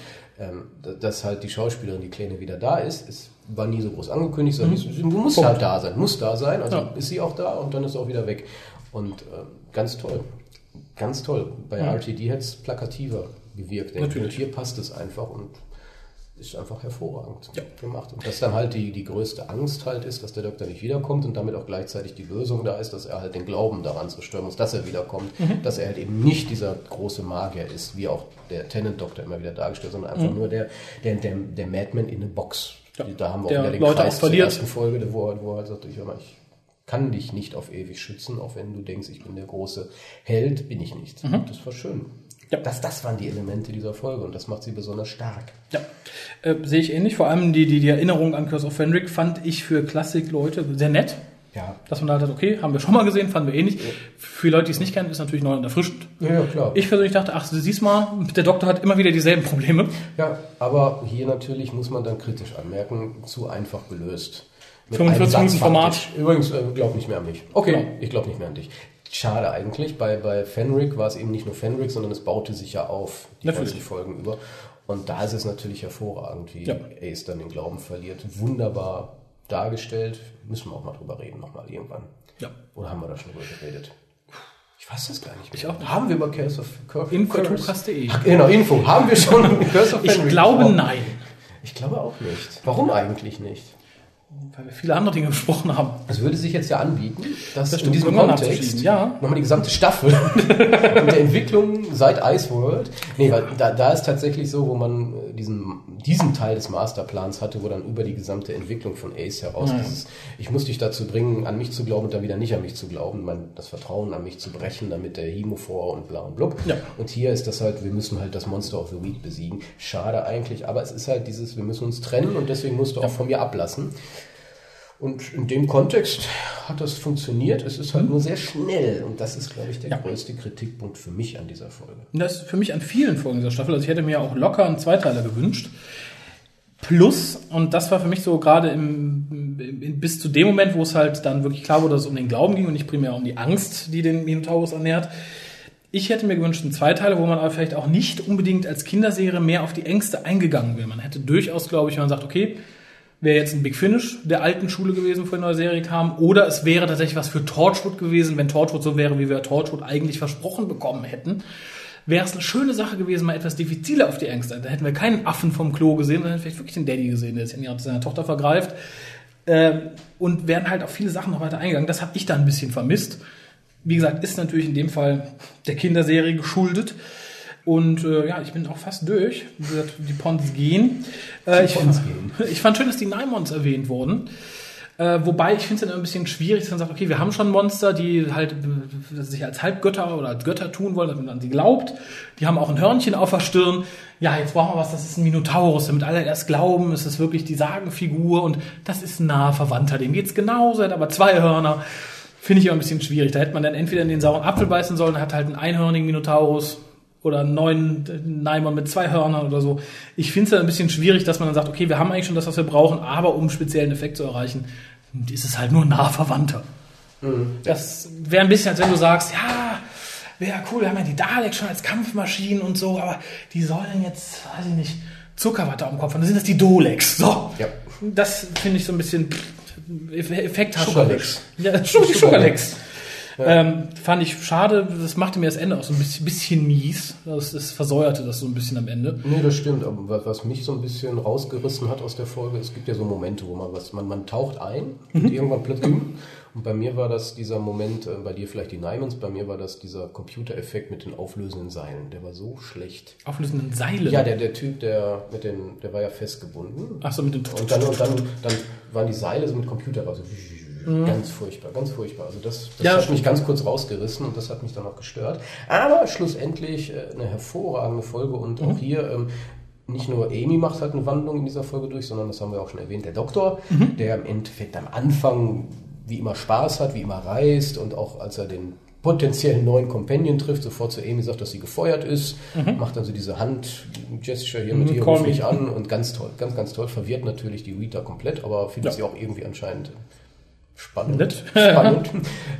ähm, da- dass halt die Schauspielerin, die Kleine, wieder da ist, es war nie so groß angekündigt, sondern sie muss Mhm. Punkt. halt da sein, muss da sein, also Ja. ist sie auch da und dann ist sie auch wieder weg. Und ähm, ganz toll, ganz toll. Bei RTD hätte es plakativer gewirkt. denke. Natürlich. Und hier passt es einfach und ist einfach hervorragend Ja. gemacht. Und dass dann halt die, die größte Angst halt ist, dass der Doktor nicht wiederkommt und damit auch gleichzeitig die Lösung da ist, dass er halt den Glauben daran zerstören muss, dass er wiederkommt, Mhm. dass er halt eben nicht dieser große Magier ist, wie auch der Tenant-Doktor immer wieder dargestellt, sondern einfach nur der, der, der, der Madman in eine Box. Mhm. Ja. Da haben wir Der auch wieder den Leute Kreis auch zur verliert. ersten Folge, wo er, wo er halt sagt, ich, ich kann dich nicht auf ewig schützen, auch wenn du denkst, ich bin der große Held, bin ich nicht. Das war schön. Ja. Das, das waren die Elemente dieser Folge und das macht sie besonders stark. Ja, äh, sehe ich ähnlich. Vor allem die, die, die Erinnerung an Curse of Fenric fand ich für Klassik-Leute sehr nett. Ja. Dass man da halt hat, okay, haben wir schon mal gesehen, fanden wir ähnlich. Für Leute, die es nicht kennen, ist natürlich neu und erfrischend. Ja, ja, klar. Ich persönlich dachte, ach, du siehst mal, der Doktor hat immer wieder dieselben Probleme. Ja, aber hier natürlich muss man dann kritisch anmerken, zu einfach gelöst. Mit 45 einem Satz Minuten Format. Übrigens, äh, glaub nicht mehr an mich. Okay, Genau. ich glaube nicht mehr an dich. Schade eigentlich. Bei, bei Fenric war es eben nicht nur Fenric, sondern es baute sich ja auf, die Natürlich. 90 Folgen über. Und da ist es natürlich hervorragend, wie Ja. Ace dann den Glauben verliert. Wunderbar dargestellt. Müssen wir auch mal drüber reden, nochmal irgendwann. Ja. Oder haben wir da schon drüber geredet? Ich weiß das gar nicht mehr. Ich auch nicht. Haben wir über Curse of Curse. Ach, Genau, Info. Haben wir schon [LAUGHS] Curse of Ich glaube, nein. Ich glaube auch nicht. Warum eigentlich nicht? Weil wir viele andere Dinge besprochen haben. Es würde sich jetzt ja anbieten, dass Das in diesem Kontext ja. nochmal die gesamte Staffel [LAUGHS] in der Entwicklung seit Iceworld. Nee, weil da, da ist tatsächlich so, wo man äh, diesen, diesen Teil des Masterplans hatte, wo dann über die gesamte Entwicklung von Ace heraus Ja. dieses, ich muss dich dazu bringen, an mich zu glauben und dann wieder nicht an mich zu glauben, mein, das Vertrauen an mich zu brechen, damit der Himo vor und bla und blub. Ja. Und hier ist das halt, wir müssen halt das Monster of the Week besiegen. Schade eigentlich, aber es ist halt dieses, wir müssen uns trennen und deswegen musst du auch von mir ablassen. Und in dem Kontext hat das funktioniert. Es ist halt nur sehr schnell. Und das ist, glaube ich, der Ja. größte Kritikpunkt für mich an dieser Folge. Und das ist für mich an vielen Folgen dieser Staffel. Also ich hätte mir auch locker einen Zweiteiler gewünscht. Plus, und das war für mich so gerade im, im, bis zu dem Moment, wo es halt dann wirklich klar wurde, dass es um den Glauben ging und nicht primär um die Angst, die den Minotaurus ernährt. Ich hätte mir gewünscht einen Zweiteiler, wo man aber vielleicht auch nicht unbedingt als Kinderserie mehr auf die Ängste eingegangen wäre. Man hätte durchaus, glaube ich, wenn man sagt, okay, wäre jetzt ein Big Finish der alten Schule gewesen, bevor die neue Serie kam, oder es wäre tatsächlich was für Torchwood gewesen, wenn Torchwood so wäre, wie wir Torchwood eigentlich versprochen bekommen hätten wäre es eine schöne Sache gewesen, mal etwas diffiziler auf die Ängste. Da hätten wir keinen Affen vom Klo gesehen, sondern vielleicht wirklich den Daddy gesehen, der sich ihre- seiner Tochter vergreift. Ähm, und wären halt auf viele Sachen noch weiter eingegangen. Das habe ich da ein bisschen vermisst. Wie gesagt, ist natürlich in dem Fall der Kinderserie geschuldet. Und äh, ja, ich bin auch fast durch. Wie gesagt, Die Pons gehen. Äh, ich, Pons fand, [LAUGHS] ich fand schön, dass die Naimons erwähnt wurden. Äh, wobei ich finde es dann immer ein bisschen schwierig, dass man sagt, okay, wir haben schon Monster, die halt äh, sich als Halbgötter oder als Götter tun wollen, dass man an sie glaubt. Die haben auch ein Hörnchen auf der Stirn. Ja, jetzt brauchen wir was, das ist ein Minotaurus, damit alle erst glauben, es ist wirklich die Sagenfigur und das ist ein naher Verwandter. Dem geht's genauso, er hat aber zwei Hörner. Finde ich immer ein bisschen schwierig. Da hätte man dann entweder in den sauren Apfel beißen sollen, hat halt einen einhörnigen Minotaurus oder einen neuen Neimon mit zwei Hörnern oder so. Ich finde es dann ein bisschen schwierig, dass man dann sagt, okay, wir haben eigentlich schon das, was wir brauchen, aber um einen speziellen Effekt zu erreichen, ist es halt nur naher Verwandter. Das wäre ein bisschen, als wenn du sagst, ja, wäre cool, wir haben ja die Daleks schon als Kampfmaschinen und so, aber die sollen jetzt, weiß ich nicht, Zuckerwatte am Kopf haben. Dann sind das die Doleks. So. Ja. Das finde ich so ein bisschen Effekt Sugarlex. Ja, [LAUGHS] Sugarlex. Sugarlex. Ähm, fand ich schade, das machte mir das Ende auch so ein bisschen, bisschen mies. Das, das versäuerte das so ein bisschen am Ende. Nee, das stimmt. Aber was, mich so ein bisschen rausgerissen hat aus der Folge, es gibt ja so Momente, wo man was, man, man taucht ein und irgendwann plötzlich. Und bei mir war das dieser Moment, äh, bei dir vielleicht die Nimans, bei mir war das dieser Computereffekt mit den auflösenden Seilen. Der war so schlecht. Auflösenden Seile. Ja, der, der Typ, der mit den, der war ja festgebunden. Ach so, mit den Und dann, und dann, [LAUGHS] dann waren die Seile so mit Computer, also ganz furchtbar, ganz furchtbar. Also das, das Mhm. Ja. hat mich ganz kurz rausgerissen und das hat mich dann auch gestört. Aber schlussendlich äh, eine hervorragende Folge und Mhm. auch hier ähm, nicht nur Amy macht halt eine Wandlung in dieser Folge durch, sondern das haben wir auch schon erwähnt, der Doktor, Mhm. der im Endeffekt am Anfang wie immer Spaß hat, wie immer reist und auch als er den potenziellen neuen Companion trifft, sofort zu Amy sagt, dass sie gefeuert ist, macht dann so diese Hand-Gesture hier mit Mhm, hier ruf mich an und ganz toll, ganz, ganz toll, verwirrt natürlich die Rita komplett, aber findet Ja. sie auch irgendwie anscheinend spannend. [LAUGHS] Spannend.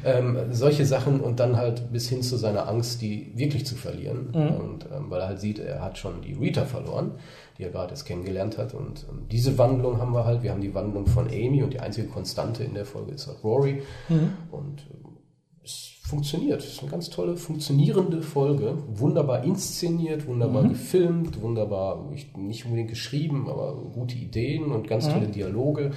ähm, solche Sachen und dann halt bis hin zu seiner Angst, die wirklich zu verlieren. Mhm. Und ähm, weil er halt sieht, er hat schon die Rita verloren, die er gerade erst kennengelernt hat. Und ähm, diese Wandlung haben wir halt. Wir haben die Wandlung von Amy und die einzige Konstante in der Folge ist halt Rory. Mhm. Und ähm, es funktioniert. Es ist eine ganz tolle, funktionierende Folge. Wunderbar inszeniert, wunderbar Mhm. gefilmt, wunderbar, ich- nicht unbedingt geschrieben, aber gute Ideen und Mhm. ganz tolle Dialoge.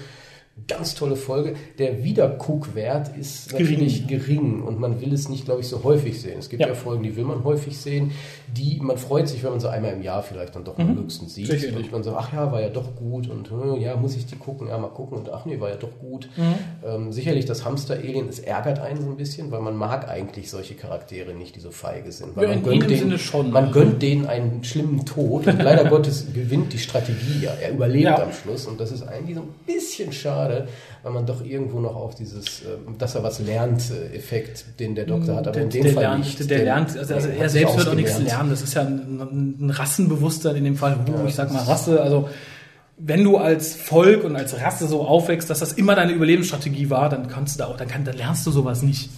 Ganz tolle Folge. Der Wiederguckwert ist natürlich gering. und man will es nicht, glaube ich, so häufig sehen. Es gibt ja. Ja. Folgen, die will man häufig sehen, die man freut sich, wenn man sie einmal im Jahr vielleicht dann doch mal höchstens sieht. Sicher. Und man sagt, ach ja, war ja doch gut und hm, ja, muss ich die gucken, ja, mal gucken und ach nee, war ja doch gut. Ähm, sicherlich das Hamster-Alien, es ärgert einen so ein bisschen, weil man mag eigentlich solche Charaktere nicht, die so feige sind. Weil Ja, man in gönnt denen, Sinne schon. Man gönnt denen einen schlimmen Tod und leider [LAUGHS] Gottes gewinnt die Strategie ja. Er überlebt Ja. am Schluss und das ist eigentlich so ein bisschen schade, weil man doch irgendwo noch auf dieses, ähm, dass er was lernt, äh, Effekt, den der Doktor hat, aber der, in dem der Fall lernt, nicht. Der Den- lernt, also, also er selbst wird auch nichts lernen. Das ist ja ein, ein Rassenbewusstsein in dem Fall. Ja, ich sag mal Rasse. Also wenn du als Volk und als Rasse so aufwächst, dass das immer deine Überlebensstrategie war, dann kannst du da auch, dann, kann, dann lernst du sowas nicht.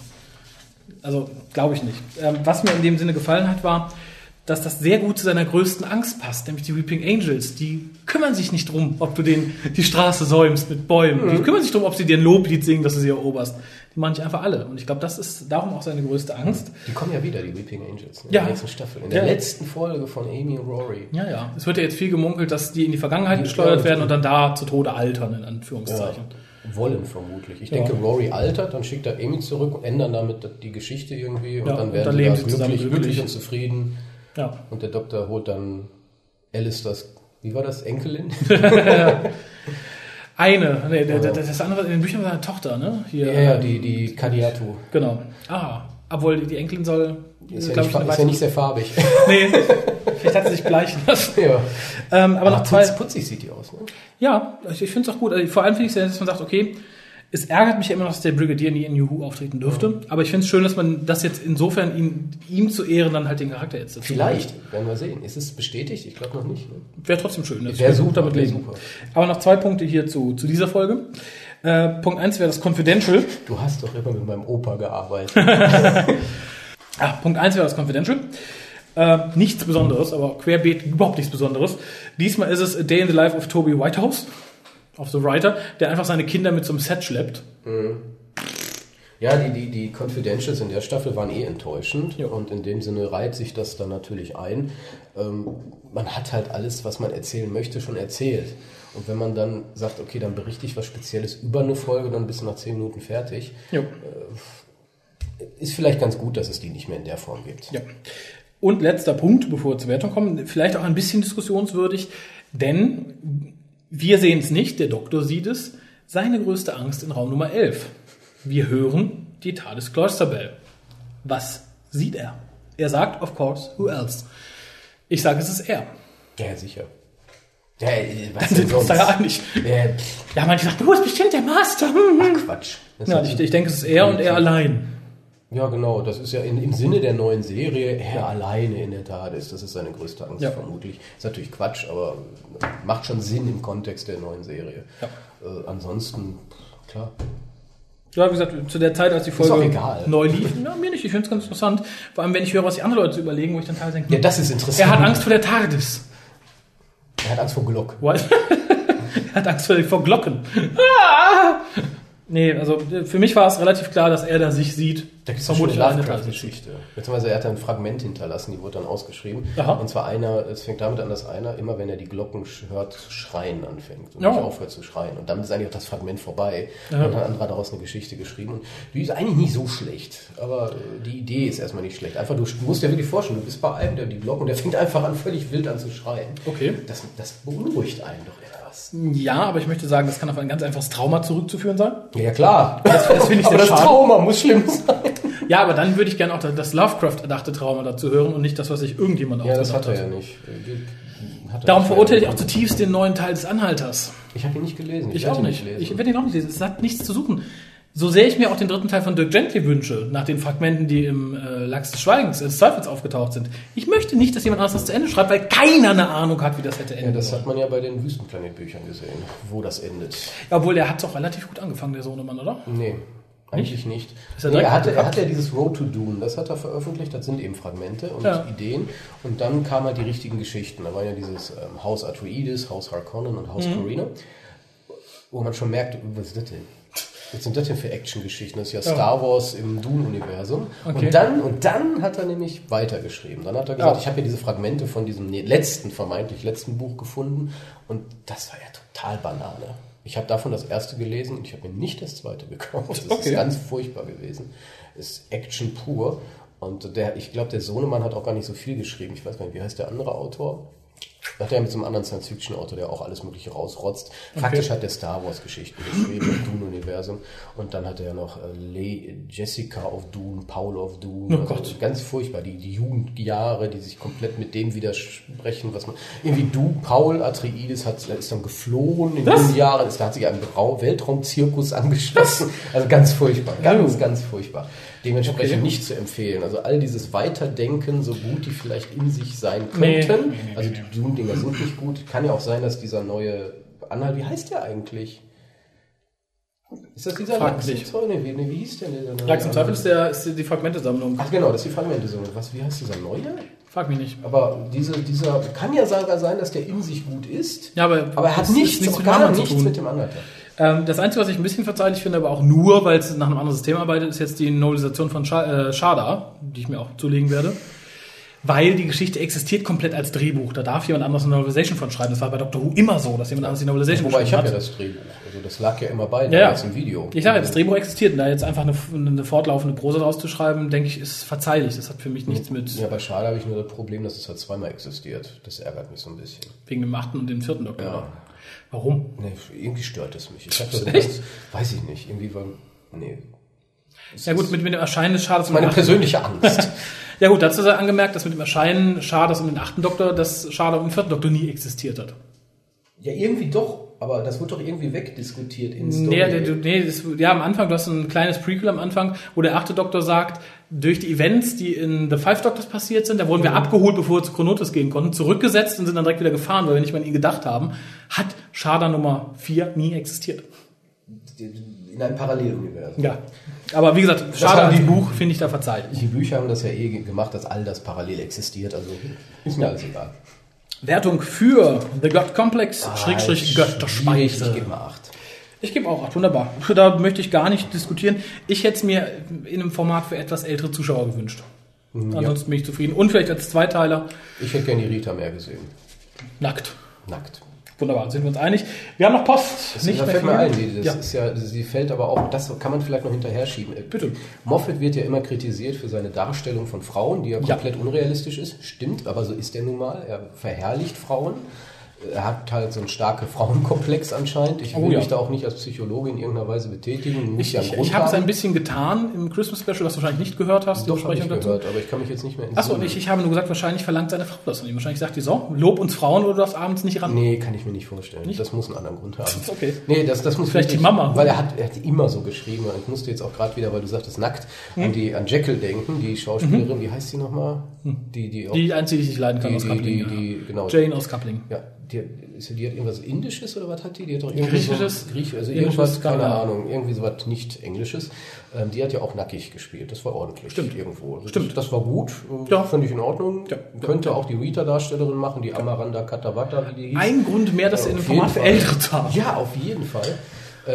Also glaube ich nicht. Ähm, was mir in dem Sinne gefallen hat, war, dass das sehr gut zu seiner größten Angst passt, nämlich die Weeping Angels. Die kümmern sich nicht drum, ob du den, die Straße säumst mit Bäumen. Die kümmern sich drum, ob sie dir ein Loblied singen, dass du sie eroberst. die machen nicht einfach alle. Und ich glaube, das ist darum auch seine größte Angst. Die kommen ja wieder, die Weeping Angels, in Ja. der nächsten Staffel. In der Ja. letzten Folge von Amy und Rory. Ja, ja. Es wird ja jetzt viel gemunkelt, dass die in die Vergangenheit Die- gesteuert ja, werden und dann da zu Tode altern, in Anführungszeichen. Wollen vermutlich. Ich Ja. denke, Rory altert, dann schickt er Amy zurück und ändern damit die Geschichte irgendwie und Ja, dann und werden dann sie leben da sie zusammen glücklich, glücklich. glücklich und zufrieden. Ja. Und der Doktor holt dann Alistairs, wie war das, Enkelin? [LAUGHS] Eine, nee, der, das andere in den Büchern war seine Tochter, ne? Hier, ja, ja, die, die Kadiatu. Genau. Ah, obwohl die, Enkelin soll. Ist ja, nicht, ich, eine ist ja nicht sehr farbig. [LAUGHS] Nee, vielleicht hat sie sich bleichen lassen. ja. Ähm, aber noch zwei. putz, putzig sieht die aus, ne? Ja, ich, ich finde es auch gut. Also, vor allem finde ich es, dass man sagt, okay, es ärgert mich ja immer noch, dass der Brigadier nie in Who auftreten dürfte. Aber ich finde es schön, dass man das jetzt insofern ihn, ihm zu ehren dann halt den Charakter jetzt dazu Vielleicht, werden wir sehen. Ist es bestätigt? Ich glaube noch nicht. Ne? Wäre trotzdem schön. Das Wäre super, damit wäre leben. super. Aber noch zwei Punkte hier zu, zu dieser Folge. Äh, Punkt eins wäre das Confidential. Du hast doch immer mit meinem Opa gearbeitet. [LAUGHS] Ah, Punkt 1 wäre das Confidential. Äh, nichts Besonderes, aber querbeet überhaupt nichts Besonderes. Diesmal ist es A Day in the Life of Toby Whitehouse, of the Writer, der einfach seine Kinder mit zum Set schleppt. Ja, die, die, die Confidentials in der Staffel waren eh enttäuschend Ja. und in dem Sinne reiht sich das dann natürlich ein. Ähm, man hat halt alles, was man erzählen möchte, schon erzählt. Und wenn man dann sagt, okay, dann berichte ich was Spezielles über eine Folge, dann bist du nach zehn Minuten fertig, Jo. ist vielleicht ganz gut, dass es die nicht mehr in der Form gibt. Ja. Und letzter Punkt, bevor wir zur Wertung kommen, vielleicht auch ein bisschen diskussionswürdig, denn wir sehen es nicht, der Doktor sieht es, seine größte Angst in Raum Nummer 11. Wir hören die TARDIS Cloisterbell. Was sieht er? Er sagt, of course, who else? Ich sage, es ist er. Ja, sicher. Ja, äh, was Dann sind wir uns da ja einig. Ja, manche sagen, du bist bestimmt der Master. Hm. Quatsch. Ja, ich, ich denke, es ist er und er allein. Ja, genau. Das ist ja in, im Sinne der neuen Serie, er alleine in der Tat ist. Das ist seine größte Angst Ja. vermutlich. Ist natürlich Quatsch, aber macht schon Sinn im Kontext der neuen Serie. Ja. Äh, ansonsten, klar. Ja, wie gesagt, zu der Zeit, als die Folge neu lief, ja, mir nicht, ich finde es ganz interessant. Vor allem, wenn ich höre, was die anderen Leute überlegen, wo ich dann teilweise denke, Ja, das ist interessant. er hat Angst vor der TARDIS. Er hat Angst vor Glock. What? [LAUGHS] er hat Angst vor, vor Glocken. Nee, also für mich war es relativ klar, dass er da sich sieht. Da gibt es vermutlich eine. Lovecraft-Geschichte. Beziehungsweise er hat ein Fragment hinterlassen, die wurde dann ausgeschrieben. Aha. Und zwar einer, es fängt damit an, dass einer, immer wenn er die Glocken hört, schreien anfängt und Ja. nicht aufhört zu schreien. Und dann ist eigentlich auch das Fragment vorbei. Ja. Und dann hat ein anderer daraus eine Geschichte geschrieben. Und die ist eigentlich nicht so schlecht. Aber äh, die Idee ist erstmal nicht schlecht. Einfach, du musst dir wirklich vorstellen, du bist bei einem, der die Glocken, und der fängt einfach an, völlig wild an zu schreien. Okay. Das, das beunruhigt einen doch etwas. Ja, aber ich möchte sagen, das kann auf ein ganz einfaches Trauma zurückzuführen sein. Ja, klar. Das, das finde ich [LAUGHS] aber das schade. Trauma muss schlimm sein. Ja, aber dann würde ich gerne auch das Lovecraft-erdachte Trauma dazu hören und nicht das, was sich irgendjemand Ja, das hat er ja nicht. Hat er Darum verurteile ich auch zutiefst den neuen Teil des Anhalters. Ich habe ihn nicht gelesen. Ich werde auch ihn nicht. lesen. Ich werde ihn auch nicht lesen. Es hat nichts zu suchen. So sehr ich mir auch den dritten Teil von Dirk Gently wünsche, nach den Fragmenten, die im äh, Lachs des Schweigens, äh, des Zweifels aufgetaucht sind. Ich möchte nicht, dass jemand anderes das zu Ende schreibt, weil keiner eine Ahnung hat, wie das hätte Ja, enden das sollen. hat man ja bei den Wüstenplanet-Büchern gesehen, wo das endet. Obwohl, der hat es auch relativ gut angefangen, der Sohnemann, oder? Nee, eigentlich nicht. Er nee, er, hatte, er abgekackt? hat ja dieses Road to Dune, das hat er veröffentlicht, das sind eben Fragmente und Ja. Ideen. Und dann kamen halt die richtigen Geschichten. Da war ja dieses ähm, Haus Atreides, Haus Harkonnen und Mhm. Haus Corina, wo man schon merkt, was ist das denn? Was sind das denn für Action-Geschichten? Das ist ja Star Wars im Dune-Universum. Okay. Und, dann, und dann hat er nämlich weitergeschrieben. Dann hat er gesagt, Ja. ich habe ja diese Fragmente von diesem ne- letzten, vermeintlich letzten Buch gefunden. Und das war ja total Banane. Ich habe davon das erste gelesen und ich habe mir nicht das zweite gekauft. Das Okay. ist ganz furchtbar gewesen. Ist Action pur. Und der, ich glaube, der Sohnemann hat auch gar nicht so viel geschrieben. Ich weiß gar nicht, wie heißt der andere Autor? Hat er mit so einem anderen Science-Fiction-Autor, der auch alles Mögliche rausrotzt. Faktisch hat der Star Wars-Geschichten geschrieben im Dune-Universum. Und dann hat er ja noch äh, Le Jessica of Dune, Paul of Dune. Oh Also Gott. Ganz furchtbar. Die, die Jugendjahre, die sich komplett mit dem widersprechen, was man. Irgendwie du, Paul Atreides, hat, ist dann geflohen in jungen Jahren. Ist, da hat sich einem Weltraumzirkus angeschlossen. Also ganz furchtbar. Ganz, ganz furchtbar. Dementsprechend Okay. nicht zu empfehlen. Also all dieses Weiterdenken, so gut die vielleicht in sich sein Nee. könnten. Also die Dune-Dinger sind nicht gut. Kann ja auch sein, dass dieser neue Anhalt, wie heißt der eigentlich? Ist das dieser Frag Lachs? nee, wie, wie hieß der denn? der neue Lachs im Zweifel ist, der, ist die Fragmentesammlung. Ach genau, das ist die Fragmente so. Was, wie heißt dieser neue? Frag mich nicht. Aber diese, dieser kann ja sogar sein, dass der in sich gut ist. Ja, aber, Aber er hat nichts, nichts gar nichts tun. mit dem Anhalter. Ähm, das Einzige, was ich ein bisschen verzeihlich finde, aber auch nur, weil es nach einem anderen System arbeitet, ist jetzt die Novelisation von Sha äh, Shada, die ich mir auch zulegen werde. Weil die Geschichte existiert komplett als Drehbuch. Da darf jemand anderes eine Novelization von schreiben. Das war bei Doctor Who immer so, dass jemand anderes die Novelization Wobei ich geschrieben habe ja das Drehbuch. Also das lag ja immer bei Ja, ja. im Video. Ich sage, ja, das Drehbuch existiert. Und da jetzt einfach eine, eine fortlaufende Prosa draus zu schreiben, denke ich, ist verzeihlich. Das hat für mich nichts mit Ja, bei Schade habe ich nur das Problem, dass es halt zweimal existiert. Das ärgert mich so ein bisschen. wegen dem achten und dem vierten Doktor. Ja. Warum? Nee, irgendwie stört es mich. Ich hab [LAUGHS] das ganz, weiß ich nicht. Irgendwie war, nee. Ja gut, mit, mit dem Erscheinen des Schades Meine persönliche Angst. [LAUGHS] Ja gut, dazu sei angemerkt, dass mit dem Erscheinen Schades um den achten Doktor, das Schade um den vierten Doktor nie existiert hat. ja, irgendwie doch. Aber das wird doch irgendwie wegdiskutiert in Story. Nee, der, nee das, ja, am Anfang, du hast ein kleines Prequel am Anfang, wo der achte Doktor sagt, durch die Events, die in The Five Doctors passiert sind, da wurden wir abgeholt, bevor wir zu Chronotis gehen konnten, zurückgesetzt und sind dann direkt wieder gefahren, weil wir nicht mehr an ihn gedacht haben, hat Schada Nummer 4 nie existiert. In einem Paralleluniversum. Ja. Aber wie gesagt, Schade als die- Buch finde ich da verzeihlich. Die Bücher haben das ja eh gemacht, dass all das parallel existiert. Also ist mir alles egal. Wertung für The God Complex, Schrägstrich Ah, schwierig. Götterspeise. Ich gebe mal acht. Ich gebe auch 8, wunderbar. Da möchte ich gar nicht diskutieren. Ich hätte es mir in einem Format für etwas ältere Zuschauer gewünscht. Ansonsten bin ich zufrieden. Und vielleicht als Zweiteiler Ich hätte gerne die Rita mehr gesehen. nackt. Nackt. Wunderbar, sind wir uns einig. Wir haben noch Post. Das da fällt mir ein, die, das ja. ist ja, sie fällt aber auch, das kann man vielleicht noch hinterher schieben. Bitte. Moffat wird ja immer kritisiert für seine Darstellung von Frauen, die ja Ja. komplett unrealistisch ist. Stimmt, aber so ist er nun mal. Er verherrlicht Frauen. Er hat halt so einen starken Frauenkomplex anscheinend. Ich will Oh ja. mich da auch nicht als Psychologe in irgendeiner Weise betätigen. Muss Ich, ja ich, habe es ein bisschen getan im Christmas Special, was du wahrscheinlich nicht gehört hast. die Doch, habe ich dazu. gehört, aber ich kann mich jetzt nicht mehr Achso, und ich, ich habe nur gesagt, wahrscheinlich verlangt seine Frau das von ihm. Wahrscheinlich sagt die so, lob uns Frauen oder du darfst abends nicht ran. Nee, kann ich mir nicht vorstellen. Das muss einen anderen Grund haben. [LAUGHS] okay. Nee, das, das muss Vielleicht die wirklich- Mama. Weil er hat, er hat immer so geschrieben. Und ich musste jetzt auch gerade wieder, weil du sagtest nackt, Hm? an die an Jekyll denken, die Schauspielerin, wie heißt sie nochmal? Die, die, auch, Die einzige, die ich nicht leiden kann die, aus die, Coupling. die, ja. die, genau. Jane aus Coupling. Ja, die, ist, die hat irgendwas Indisches oder was hat die? Die hat doch irgendwie Griechisches? So, Griech, also Indisches, irgendwas, keine keine Ahnung, irgendwie sowas nicht Englisches. Ähm, die hat ja auch nackig gespielt. Das war ordentlich. Stimmt. Irgendwo. Also Stimmt. Das, das war gut. äh, Ja. Fand ich in Ordnung. Ja. Könnte auch die Rita-Darstellerin machen, die Amaranda Katawata, wie die hieß. Ein Grund mehr, das in einem Auf Format für. Ältere zu haben. Ja, auf jeden Fall.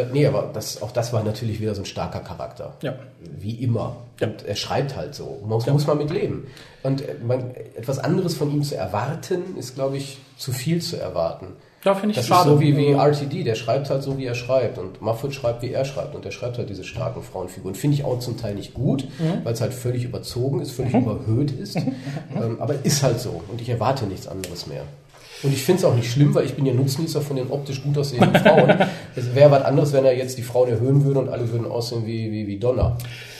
Äh, nee, aber das, auch das war natürlich wieder so ein starker Charakter. Ja. Wie immer. Und er schreibt halt so. Muss, muss man mit leben. Und äh, man, etwas anderes von ihm zu erwarten, ist, glaube ich, zu viel zu erwarten. Ja, finde ich Das schade. ist so wie, wie Ja. RTD, der schreibt halt so, wie er schreibt. Und Moffat schreibt, wie er schreibt. Und er schreibt halt diese starken Frauenfiguren. Finde ich auch zum Teil nicht gut, Mhm. weil es halt völlig überzogen ist, völlig überhöht ist. [LAUGHS] ähm, aber ist halt so. Und ich erwarte nichts anderes mehr. Und ich finde es auch nicht schlimm, weil ich bin ja Nutznießer von den optisch gut aussehenden Frauen. [LAUGHS] es wäre was anderes, wenn er jetzt die Frauen erhöhen würde und alle würden aussehen wie, wie, wie Donna.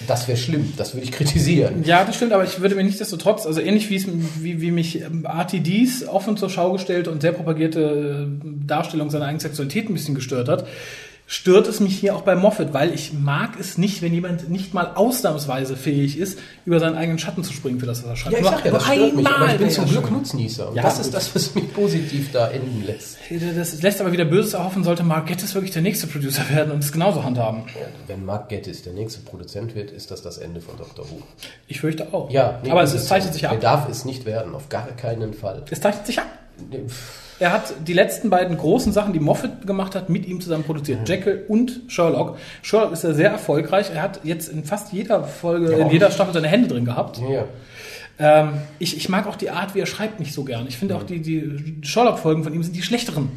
Das wäre schlimm, das würde ich kritisieren. Ja, das stimmt, aber ich würde mir nichtsdestotrotz, also ähnlich wie, wie, wie mich ähm, RTDs offen zur Schau gestellte und sehr propagierte äh, Darstellung seiner eigenen Sexualität ein bisschen gestört hat, stört es mich hier auch bei Moffat, weil ich mag es nicht, wenn jemand nicht mal ausnahmsweise fähig ist, über seinen eigenen Schatten zu springen für das, was er schreibt. Ja, ich sag ja, das stört mich, aber ich bin zum Glück. Nutznießer. Und Ja, das ist das, was mich positiv da enden lässt. Das lässt aber wieder Böses erhoffen, sollte Mark Gettis wirklich der nächste Producer werden und es genauso handhaben. Ja, wenn Mark Gettis der nächste Produzent wird, ist das das Ende von Dr. Who. Ich fürchte auch. Ja, nee, aber es, es zeichnet sich Er ab. darf es nicht werden, auf gar keinen Fall. Es zeichnet sich ab. Er hat die letzten beiden großen Sachen, die Moffat gemacht hat, mit ihm zusammen produziert. Jekyll und Sherlock. Sherlock ist ja sehr erfolgreich. Er hat jetzt in fast jeder Folge, in jeder Staffel seine Hände drin gehabt. Ja, ja. Ähm, ich, ich mag auch die Art, wie er schreibt, nicht so gern. Ich finde auch die, die Sherlock-Folgen von ihm sind die schlechteren.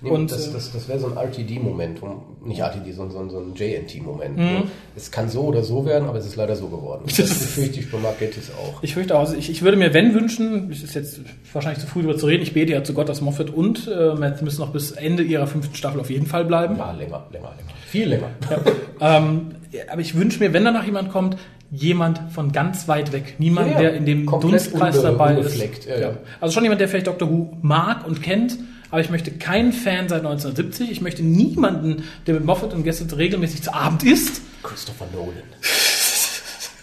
Nee, Und, das, äh, das, das wäre so ein RTD-Moment, nicht RTD, sondern so ein, JNT-Moment. Mhm. Es kann so oder so werden, aber es ist leider so geworden. [LAUGHS] Das befürchte ich bei Mark Gettis auch. Ich fürchte auch, also ich, ich würde mir, wenn wünschen, es ist jetzt wahrscheinlich zu früh darüber zu reden, ich bete ja zu Gott, dass Moffat und äh, Matt müssen noch bis Ende ihrer fünften Staffel auf jeden Fall bleiben. Ja, länger, länger, länger. Viel länger. Ähm, aber ich wünsche mir, wenn danach jemand kommt, jemand von ganz weit weg. Niemand, Ja, ja. der in dem Dunstkreis unbe- dabei ist. ja, ja. Also schon jemand, der vielleicht Doctor Who mag und kennt, aber ich möchte keinen Fan seit 1970. Ich möchte niemanden, der mit Moffat und Gessett regelmäßig zu Abend isst. Christopher Nolan. [LAUGHS]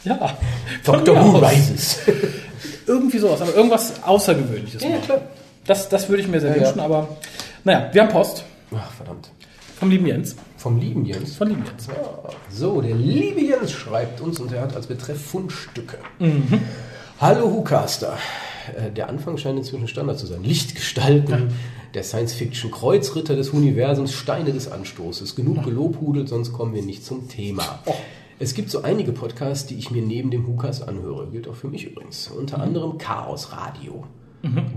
Ja. Mir Who. Rises. [LAUGHS] Irgendwie sowas, aber irgendwas Außergewöhnliches. ja, mal. klar. Das, das würde ich mir sehr Ja, ja. wünschen, aber naja, wir haben Post Ach, verdammt. vom lieben Jens. Vom lieben Jens. Von lieben Jens. Ja, so, der liebe Jens schreibt uns und er hat als Betreff Fundstücke. Mhm. Hallo Hucaster. äh, der Anfang scheint inzwischen Standard zu sein. Lichtgestalten, der Science-Fiction-Kreuzritter des Universums, Steine des Anstoßes. Genug gelobhudelt, sonst kommen wir nicht zum Thema. Es gibt so einige Podcasts, die ich mir neben dem Hukas anhöre. Gilt auch für mich übrigens. Unter anderem Chaos Radio.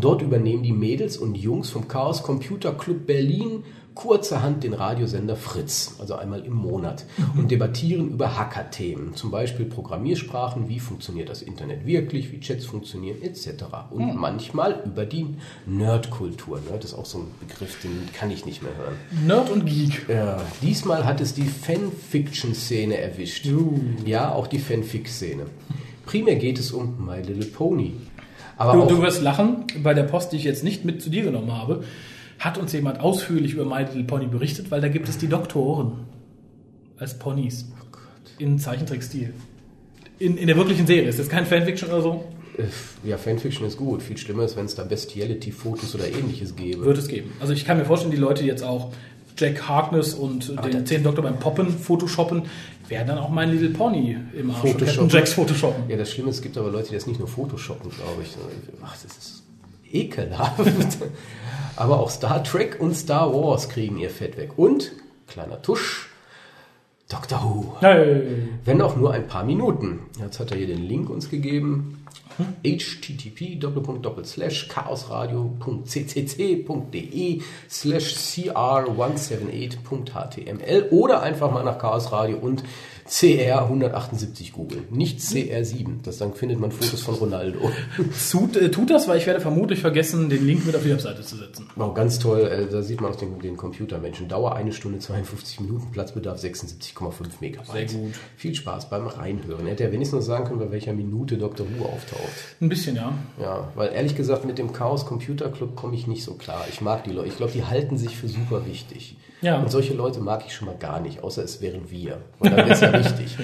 Dort übernehmen die Mädels und Jungs vom Chaos Computer Club Berlin kurzerhand den Radiosender Fritz, also einmal im Monat, und debattieren über Hacker-Themen, zum Beispiel Programmiersprachen, wie funktioniert das Internet wirklich, wie Chats funktionieren, etc. Und manchmal über die Nerdkultur. Nerd ist auch so ein Begriff, den kann ich nicht mehr hören. Nerd und Geek. Ja, diesmal hat es die Fanfiction-Szene erwischt. Ja, auch die Fanfic-Szene. Primär geht es um My Little Pony. Aber Du, du wirst lachen, bei der Post, die ich jetzt nicht mit zu dir genommen habe, hat uns jemand ausführlich über My Little Pony berichtet, weil da gibt es die Doktoren als Ponys in Zeichentrickstil. In, in der wirklichen Serie. Ist das kein Fanfiction oder so? äh, ja, Fanfiction ist gut. Viel schlimmer ist, wenn es da Bestiality-Fotos oder ähnliches gäbe. Wird es geben. Also ich kann mir vorstellen, die Leute jetzt auch Jack Harkness und den der- 10. Doktor beim Poppen photoshoppen, werden dann auch My Little Pony im Arsch und Photoshoppen. Jacks photoshoppen. Ja, das Schlimme ist, es gibt aber Leute, die das nicht nur photoshoppen, glaube ich. Ach, das ist ekelhaft. [LAUGHS] aber auch Star Trek und Star Wars kriegen ihr Fett weg. Und, kleiner Tusch, Doctor Who. Hey. Wenn auch nur ein paar Minuten. Jetzt hat er hier den Link uns gegeben. http chaosradio.ccc.de slash cr178.html oder einfach mal nach Chaos Radio und CR 178 googeln. Nicht CR7. Das dann findet man Fotos von Ronaldo. [LAUGHS] Tut, äh, tut das, weil ich werde vermutlich vergessen, den Link mit auf die Webseite zu setzen. Wow, ganz toll. Äh, Da sieht man auch den, den Computermenschen. Dauer eine Stunde 52 Minuten, Platzbedarf 76,5 Megabyte. Sehr gut. Viel Spaß beim Reinhören. Hätte er wenigstens noch sagen können, bei welcher Minute Dr. Who auftaucht. Ein bisschen, ja. Ja, weil ehrlich gesagt, mit dem Chaos Computer Club komme ich nicht so klar. Ich mag die Leute. Ich glaube, die halten sich für super wichtig. Ja. Und solche Leute mag ich schon mal gar nicht, außer es wären wir. Und dann wäre es ja [LAUGHS] richtig.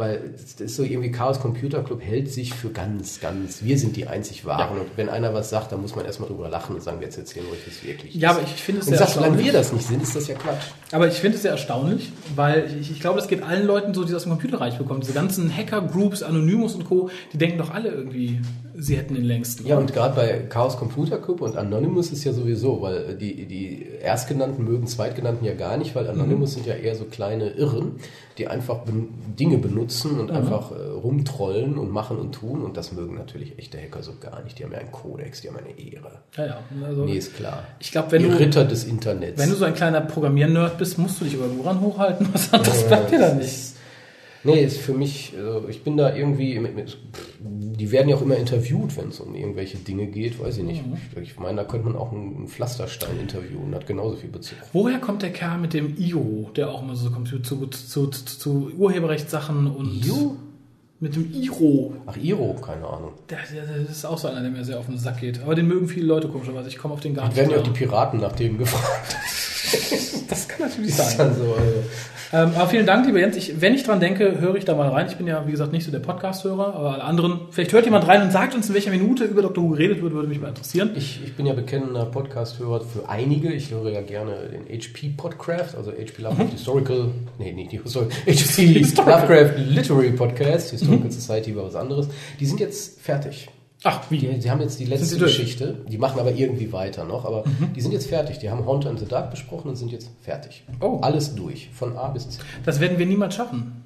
Weil das ist so irgendwie Chaos Computer Club hält sich für ganz, ganz, wir sind die einzig Wahren. Und wenn einer was sagt, dann muss man erstmal drüber lachen und sagen, jetzt erzählen wir euch das wirklich. Ja, aber ich finde es und sehr sagt, solange erstaunlich. wir das nicht sind, ist das ja Quatsch. Aber ich finde es sehr erstaunlich, weil ich, ich glaube, das geht allen Leuten so, die aus dem Computerreich bekommen. Diese ganzen Hacker-Groups, Anonymous und Co., die denken doch alle irgendwie, sie hätten den längsten. Ja, und gerade bei Chaos Computer Club und Anonymous ist ja sowieso, weil die, die Erstgenannten mögen Zweitgenannten ja gar nicht, weil Anonymous sind ja eher so kleine Irren, die einfach ben Dinge benutzen und einfach äh, rumtrollen und machen und tun und das mögen natürlich echte Hacker so gar nicht. Die haben ja einen Kodex, die haben eine Ehre. ja, ja. Also, Nee, ist klar. Ich glaube, wenn die du, Ritter des Internets. wenn du so ein kleiner Programmier-Nerd bist, musst du dich irgendwo ran hochhalten. Was anderes bleibt dir da nicht. Nee, ist für mich, also ich bin da irgendwie, die werden ja auch immer interviewt, wenn es um irgendwelche Dinge geht, weiß ich nicht. Ich, ich meine, da könnte man auch einen Pflasterstein interviewen, hat genauso viel Bezug. Woher kommt der Kerl mit dem IO, der auch immer so kommt zu, zu, zu, zu, zu Urheberrechtssachen und IO? Mit dem IRO. Ach, Iro, keine Ahnung. Der, das ist auch so einer, der mir sehr auf den Sack geht. Aber den mögen viele Leute komischerweise. Ich komme auf den gar nicht. Werden ja auch die. Piraten nach dem gefragt. [LAUGHS] das kann natürlich Das ist sein. dann so, also, Ähm, aber vielen Dank, lieber Jens. Ich, wenn ich dran denke, höre ich da mal rein. Ich bin ja, wie gesagt, nicht so der Podcast-Hörer, aber alle anderen. Vielleicht hört jemand rein und sagt uns, in welcher Minute über Dr. Who geredet wird, würde mich mal interessieren. ich, ich bin ja bekennender Podcast-Hörer für einige. Ich höre ja gerne den HP Podcraft, also HP Lovecraft Historical, nee, nicht die Historical, [LAUGHS] HP Lovecraft Literary Podcast, Historical Society war was anderes. Die sind jetzt fertig. Ach, wie? Die, die haben jetzt die letzte? Geschichte, die machen aber irgendwie weiter noch, aber die sind jetzt fertig. Die haben Haunter in the Dark besprochen und sind jetzt fertig. Oh. Alles durch, von A bis Z. Das werden wir niemals schaffen.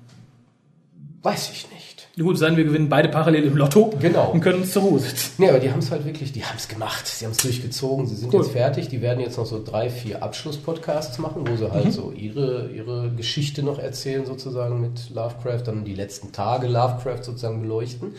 Weiß ich nicht. Gut, sein, wir gewinnen beide parallel im Lotto Genau. und können uns zur Ruhe sitzen. Nee, aber die haben es halt wirklich, die haben es gemacht. Sie haben es durchgezogen. Sie sind Cool. jetzt fertig. Die werden jetzt noch so drei, vier Abschlusspodcasts machen, wo sie Mhm. halt so ihre, ihre Geschichte noch erzählen, sozusagen mit Lovecraft, dann die letzten Tage Lovecraft sozusagen beleuchten.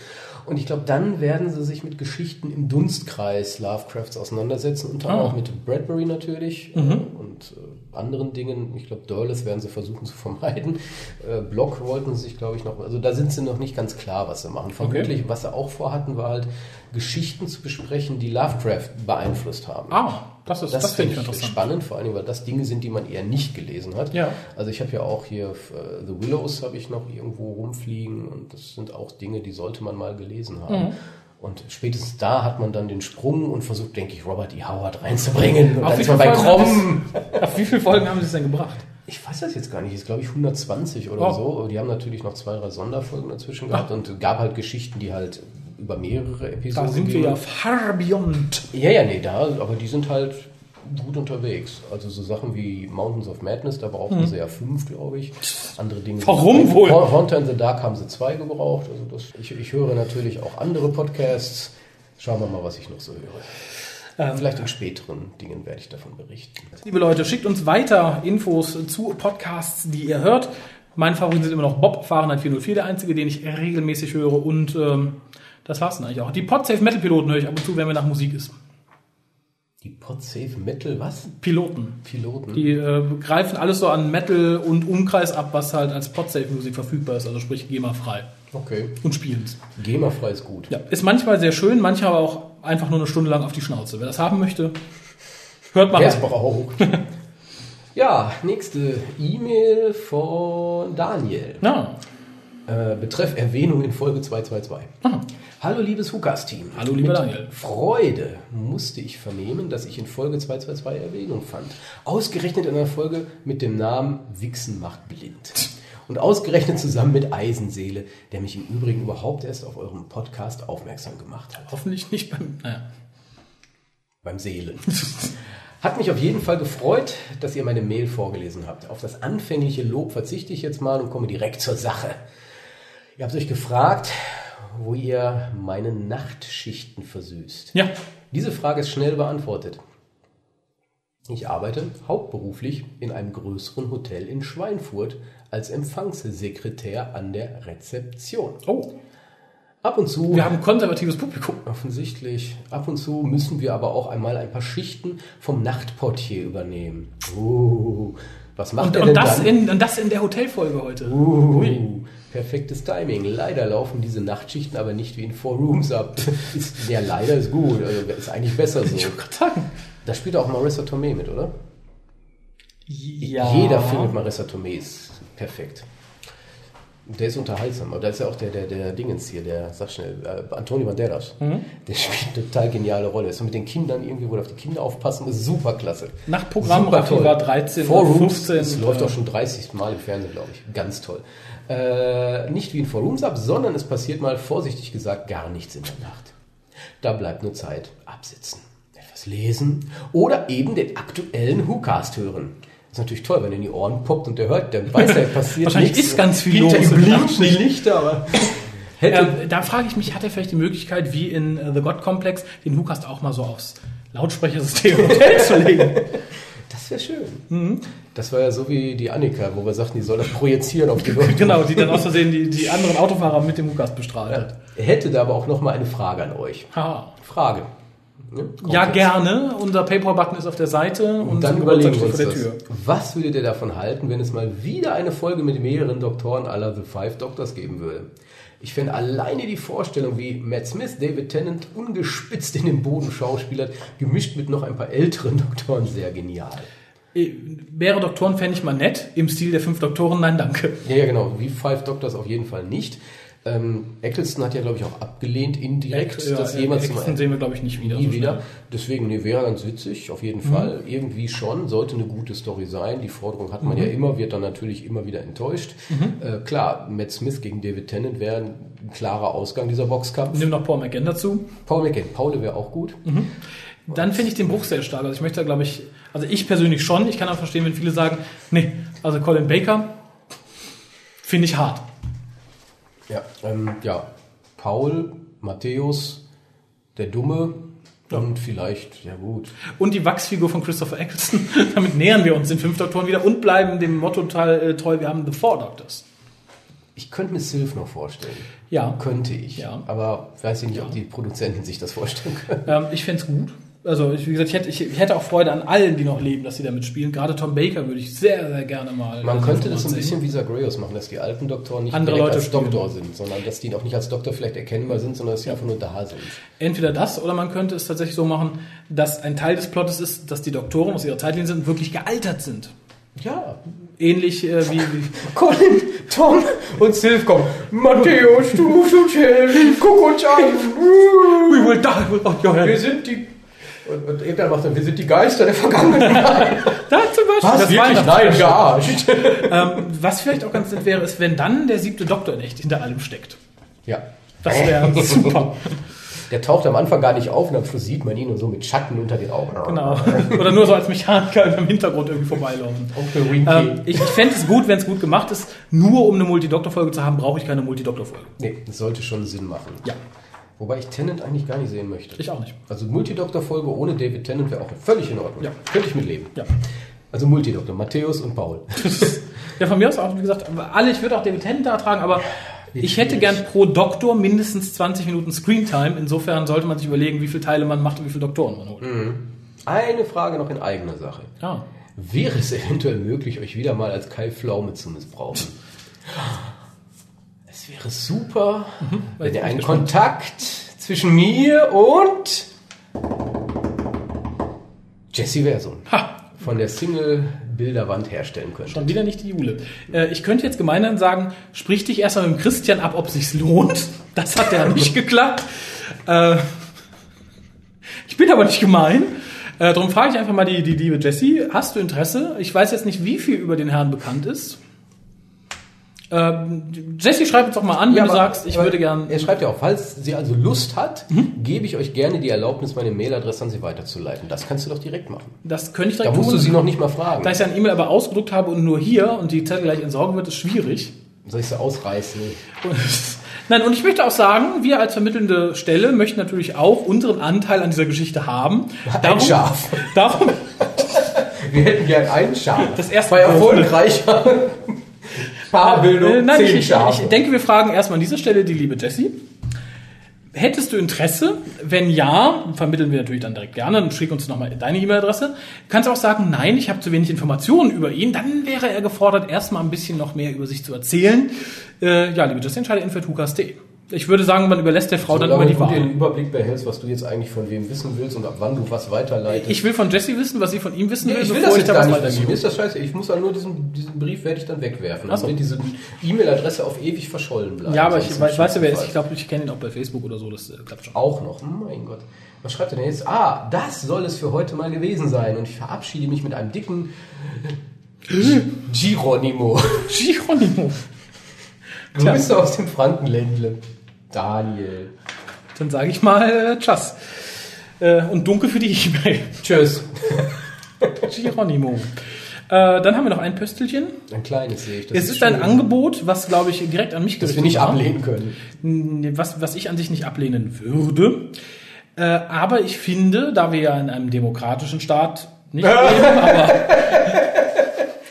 Und ich glaube, dann werden sie sich mit Geschichten im Dunstkreis Lovecrafts auseinandersetzen, unter anderem Ah. auch mit Bradbury natürlich äh, und äh, anderen Dingen. Ich glaube, Dörles werden sie versuchen zu [LAUGHS] vermeiden. Äh, Block wollten sie sich, glaube ich, noch, also da sind sie noch nicht ganz klar, was sie machen. Vermutlich, was sie auch vorhatten, war halt Geschichten zu besprechen, die Lovecraft beeinflusst haben. Ah, das ist, das, Das, finde ich interessant. spannend, vor allem, weil das Dinge sind, die man eher nicht gelesen hat. Ja. Also ich habe ja auch hier äh, The Willows habe ich noch irgendwo rumfliegen und das sind auch Dinge, die sollte man mal gelesen haben. Mhm. Und spätestens da hat man dann den Sprung und versucht, denke ich, Robert E. Howard reinzubringen. Und Auf wie ist man viele bei Krom. [LAUGHS] Auf wie viele Folgen haben sie es denn gebracht? Ich weiß das jetzt gar nicht, ist glaube ich 120 oder Oh. so. Aber die haben natürlich noch zwei, drei Sonderfolgen dazwischen gehabt und gab halt Geschichten, die halt über mehrere Da Episoden sind wir ja far beyond. Ja, ja, nee, da, aber die sind halt gut unterwegs. Also so Sachen wie Mountains of Madness, da brauchten sie ja fünf, glaube ich. Andere Dinge. Hm. Warum wohl? Haunt- Haunter in the Dark haben sie zwei gebraucht. Also das, ich, ich höre natürlich auch andere Podcasts. Schauen wir mal, was ich noch so höre. Ähm, Vielleicht in späteren Dingen werde ich davon berichten. Liebe Leute, schickt uns weiter Infos zu Podcasts, die ihr hört. Mein Favorit sind immer noch Bob Fahrenheit 404, der einzige, den ich regelmäßig höre. Und ähm, das war's dann eigentlich auch. Die Podsafe Metal Piloten höre ich ab und zu, wenn mir nach Musik ist. Die Podsafe Metal, was? Piloten. Piloten? Die äh, greifen alles so an Metal und Umkreis ab, was halt als Podsafe Musik verfügbar ist, also sprich GEMA-frei. Okay. Und spielen's. GEMA-frei ist gut. Ja, ist manchmal sehr schön, manchmal aber auch einfach nur eine Stunde lang auf die Schnauze. Wer das haben möchte, hört mal Wer es braucht. [LAUGHS] ja, nächste E-Mail von Daniel. Ja. Äh, betreff Erwähnung in Folge 222. Hallo liebes Hukas-Team. Hallo, lieber Mit Daniel. Freude musste ich vernehmen, dass ich in Folge 222 Erwähnung fand. Ausgerechnet in einer Folge mit dem Namen Wichsen macht blind. Und ausgerechnet zusammen mit Eisenseele, der mich im Übrigen überhaupt erst auf eurem Podcast aufmerksam gemacht hat. Hoffentlich nicht beim. Naja. beim Seelen. Hat mich auf jeden Fall gefreut, dass ihr meine Mail vorgelesen habt. Auf das anfängliche Lob verzichte ich jetzt mal und komme direkt zur Sache. Ihr habt euch gefragt, wo ihr meine Nachtschichten versüßt. Ja. Diese Frage ist schnell beantwortet. Ich arbeite hauptberuflich in einem größeren Hotel in Schweinfurt als Empfangssekretär an der Rezeption. Oh, Ab und zu wir haben ein konservatives Publikum. Offensichtlich. Ab und zu müssen wir aber auch einmal ein paar Schichten vom Nachtportier übernehmen. Uh, was macht Und, er und, denn das dann? in, und das in der Hotelfolge heute. Uh, perfektes Timing. Leider laufen diese Nachtschichten aber nicht wie in Four Rooms ab. [LAUGHS] Ist, ja, leider ist gut. Also ist eigentlich besser so. Ich sagen. Da spielt auch Marissa Tomei mit, oder? Ja. Jeder findet Marissa Tomei ist perfekt. Der ist unterhaltsam, aber da ist ja auch der, der, der Dingens hier, der, sag schnell, äh, Antonio Banderas. Mhm. Der spielt eine total geniale Rolle. Ist so mit den Kindern irgendwie, wo auf die Kinder aufpassen, ist super klasse. Nachtprogramm, Super Raffi toll. war 13 Four oder Rooms, 15. es läuft äh, auch schon 30 Mal im Fernsehen, glaube ich. Ganz toll. Äh, nicht wie in Four Rooms sondern es passiert mal, vorsichtig gesagt, gar nichts in der Nacht. Da bleibt nur Zeit, absitzen, etwas lesen oder eben den aktuellen WhoCast hören. ist natürlich toll, wenn er in die Ohren poppt und der hört, der weiß, [LAUGHS] da passiert Wahrscheinlich nichts. ist ganz viel Hinter los blinken die Lichter, aber [LAUGHS] Ähm, da frage ich mich, hat er vielleicht die Möglichkeit, wie in äh, The God Complex, den Hookast auch mal so aufs Lautsprechersystem [LAUGHS] zu legen? das wäre schön. Mhm. Das war ja so wie die Annika, wo wir sagten, die soll das projizieren auf die [LAUGHS] Leute. genau, die dann aus Versehen die, die anderen Autofahrer mit dem Hookast bestrahlt hat. Er hätte da aber auch noch mal eine Frage an euch. Haha. Frage. Ne? Ja, jetzt. gerne. Unser PayPal-Button ist auf der Seite und, Und dann überlegen wir uns vor der das. Tür. Was würdet ihr davon halten, wenn es mal wieder eine Folge mit mehreren Doktoren aller The Five Doctors geben würde? Ich fände alleine die Vorstellung, wie Matt Smith David Tennant ungespitzt in den Boden schauspielert, gemischt mit noch ein paar älteren [LAUGHS] Doktoren, sehr genial. Wäre Doktoren fände ich mal nett. Im Stil der fünf Doktoren, nein, danke. Ja, ja, genau. Wie Five Doctors auf jeden Fall nicht. Ähm, Eccleston hat ja, glaube ich, auch abgelehnt, indirekt, Ja, das äh, jemals Exton mal sehen wir, glaube ich, nicht wieder. Nie so wieder. Deswegen, nee, wäre ganz witzig, auf jeden Fall. Irgendwie schon, sollte eine gute Story sein. Die Forderung hat Mhm. man ja immer, wird dann natürlich immer wieder enttäuscht. Äh, klar, Matt Smith gegen David Tennant wäre ein klarer Ausgang dieser Boxkampf. Nimm noch Paul McGann dazu. Paul McGann, Paul wäre auch gut. Mhm. Dann finde ich den Bruch sehr stark. Also ich möchte da, glaube ich, also ich persönlich schon. Ich kann auch verstehen, wenn viele sagen, nee, also Colin Baker finde ich hart. Ja, ähm, ja, Paul, Matthäus, der Dumme und vielleicht, ja gut, Und die Wachsfigur von Christopher Eccleston. [LAUGHS] Damit nähern wir uns den fünf Doktoren wieder und bleiben dem Motto äh, treu. Wir haben The Four Doctors. ich könnte mir Sylph noch vorstellen. Ja. Könnte ich. Ja. Aber weiß ich nicht, ob die Produzenten sich das vorstellen können. Ähm, ich fände es gut. Also, ich, wie gesagt, ich hätte, ich, hätte auch Freude an allen, die noch leben, dass sie damit spielen. Gerade Tom Baker würde ich sehr, sehr gerne mal. Man äh, könnte das ein sehen. bisschen wie Zagreus machen, dass die alten Doktoren nicht Andere Leute als spielen. Doktor sind, sondern dass die auch nicht als Doktor vielleicht erkennbar sind, sondern dass sie einfach nur da sind. Entweder das oder man könnte es tatsächlich so machen, dass ein Teil des Plottes ist, dass die Doktoren aus ihrer Zeitlinie sind wirklich gealtert sind. Ja. Ähnlich äh, wie, wie Colin, Tom und Sylph kommen. Matthäus, du musst uns helfen, guck uns an. We will die with all your Wir hands. sind die... Und, und irgendwann macht er, wir sind die Geister der Vergangenheit. [LAUGHS] Da zum Beispiel. Was? Wirklich? Nein, gearscht. Ähm, was vielleicht auch ganz nett wäre, ist, wenn dann der siebte Doktor in echt hinter allem steckt. Ja. Das wäre [LAUGHS] super. Der taucht am Anfang gar nicht auf und am Schluss sieht man ihn und so mit Schatten unter den Augen. Genau. Oder nur so als Mechaniker im Hintergrund irgendwie vorbeilaufen. Winky. Ähm, ich ich fände es gut, wenn es gut gemacht ist. Nur um eine Multidoktor-Folge zu haben, brauche ich keine Multidoktor-Folge. nee, das sollte schon Sinn machen. Ja, Wobei ich Tennant eigentlich gar nicht sehen möchte. ich auch nicht. Also Multidoktor-Folge ohne David Tennant wäre auch völlig in Ordnung. Ja. Könnte ich mitleben. Ja. Also Multidoktor, Matthäus und Paul. [LAUGHS] Ja, von mir aus auch, wie gesagt, alle, ich würde auch David Tennant da tragen, aber ich hätte gern pro Doktor mindestens 20 Minuten Screentime. Insofern sollte man sich überlegen, wie viele Teile man macht und wie viele Doktoren man holt. Eine Frage noch in eigener Sache. Ja. Wäre es eventuell möglich, euch wieder mal als Kai Pflaume zu missbrauchen? [LAUGHS] Wäre super, wenn ihr einen Kontakt zwischen mir und Jesse Versum Ha! von der Single-Bilderwand herstellen könnt. Schon wieder nicht die Jule. Äh, ich könnte jetzt gemeinhin sagen, sprich dich erstmal mit dem Christian ab, ob sich's lohnt. Das hat ja nicht [LAUGHS] geklappt. Äh, ich bin aber nicht gemein. Äh, darum frage ich einfach mal die, die liebe Jessie, hast du Interesse? Ich weiß jetzt nicht, wie viel über den Herrn bekannt ist. Ähm, Jessie, schreib uns doch mal an, wenn du aber- sagst, ich würde gern. Er schreibt ja auch, falls sie also Lust hat, gebe ich euch gerne die Erlaubnis, meine Mailadresse an sie weiterzuleiten. Das kannst du doch direkt machen. Das könnte ich Da direkt musst du sie noch nicht mal fragen. Da ich ja ein E-Mail aber ausgedruckt habe und nur hier und die Zettel gleich entsorgen wird, ist schwierig. Soll ich sie ausreißen? Und, [LAUGHS] nein, und ich möchte auch sagen, wir als vermittelnde Stelle möchten natürlich auch unseren Anteil an dieser Geschichte haben. Ein Schaf. Darum, [LAUGHS] Wir hätten gern ein Schaf. Das erste Bei erfolgreicher Paarbildung äh, nein, ich, ich, ich denke, wir fragen erstmal an dieser Stelle die liebe Jessie. Hättest du Interesse? Wenn ja, vermitteln wir natürlich dann direkt gerne und schick uns nochmal deine E-Mail-Adresse. Du kannst auch sagen, nein, ich habe zu wenig Informationen über ihn. Dann wäre er gefordert, erstmal ein bisschen noch mehr über sich zu erzählen. Äh, ja, liebe Jessie, entscheide info.hukas.de. Ich würde sagen, man überlässt der Frau dann Aber immer die wenn du dir Wahl. einen Überblick behältst, was du jetzt eigentlich von wem wissen willst und ab wann du was weiterleitest. Ich will von Jessie wissen, was sie von ihm wissen Nee, will, ich will bevor das ich jetzt da was weitergebe. Mir ist das scheiße. Ich muss dann nur diesen, diesen Brief werde ich dann wegwerfen. Ach so. Damit diese E-Mail-Adresse auf ewig verschollen bleibt. Ja, aber ich weiß, weiß ja, wer ist. Ich glaube, ich kenne ihn auch bei Facebook oder so. Das äh, klappt schon. Auch noch. Mein Gott. Was schreibt er denn jetzt? Ah, das soll es für heute mal gewesen sein. Und ich verabschiede mich mit einem dicken Gironimo. [LAUGHS] Geronimo. Grüße aus dem Frankenländle. Daniel. Dann sage ich mal äh, Tschüss. Äh, und dunkel für die E-Mail. [LAUGHS] Tschüss. Geronimo. Äh, dann haben wir noch ein Pöstelchen. Ein kleines sehe ich. Das Es ist ein schön, Angebot, was, glaube ich, direkt an mich Das wir gerichtet nicht war. ablehnen können. Was, was ich an sich nicht ablehnen würde. Äh, aber ich finde, da wir ja in einem demokratischen Staat nicht [LAUGHS] leben, aber,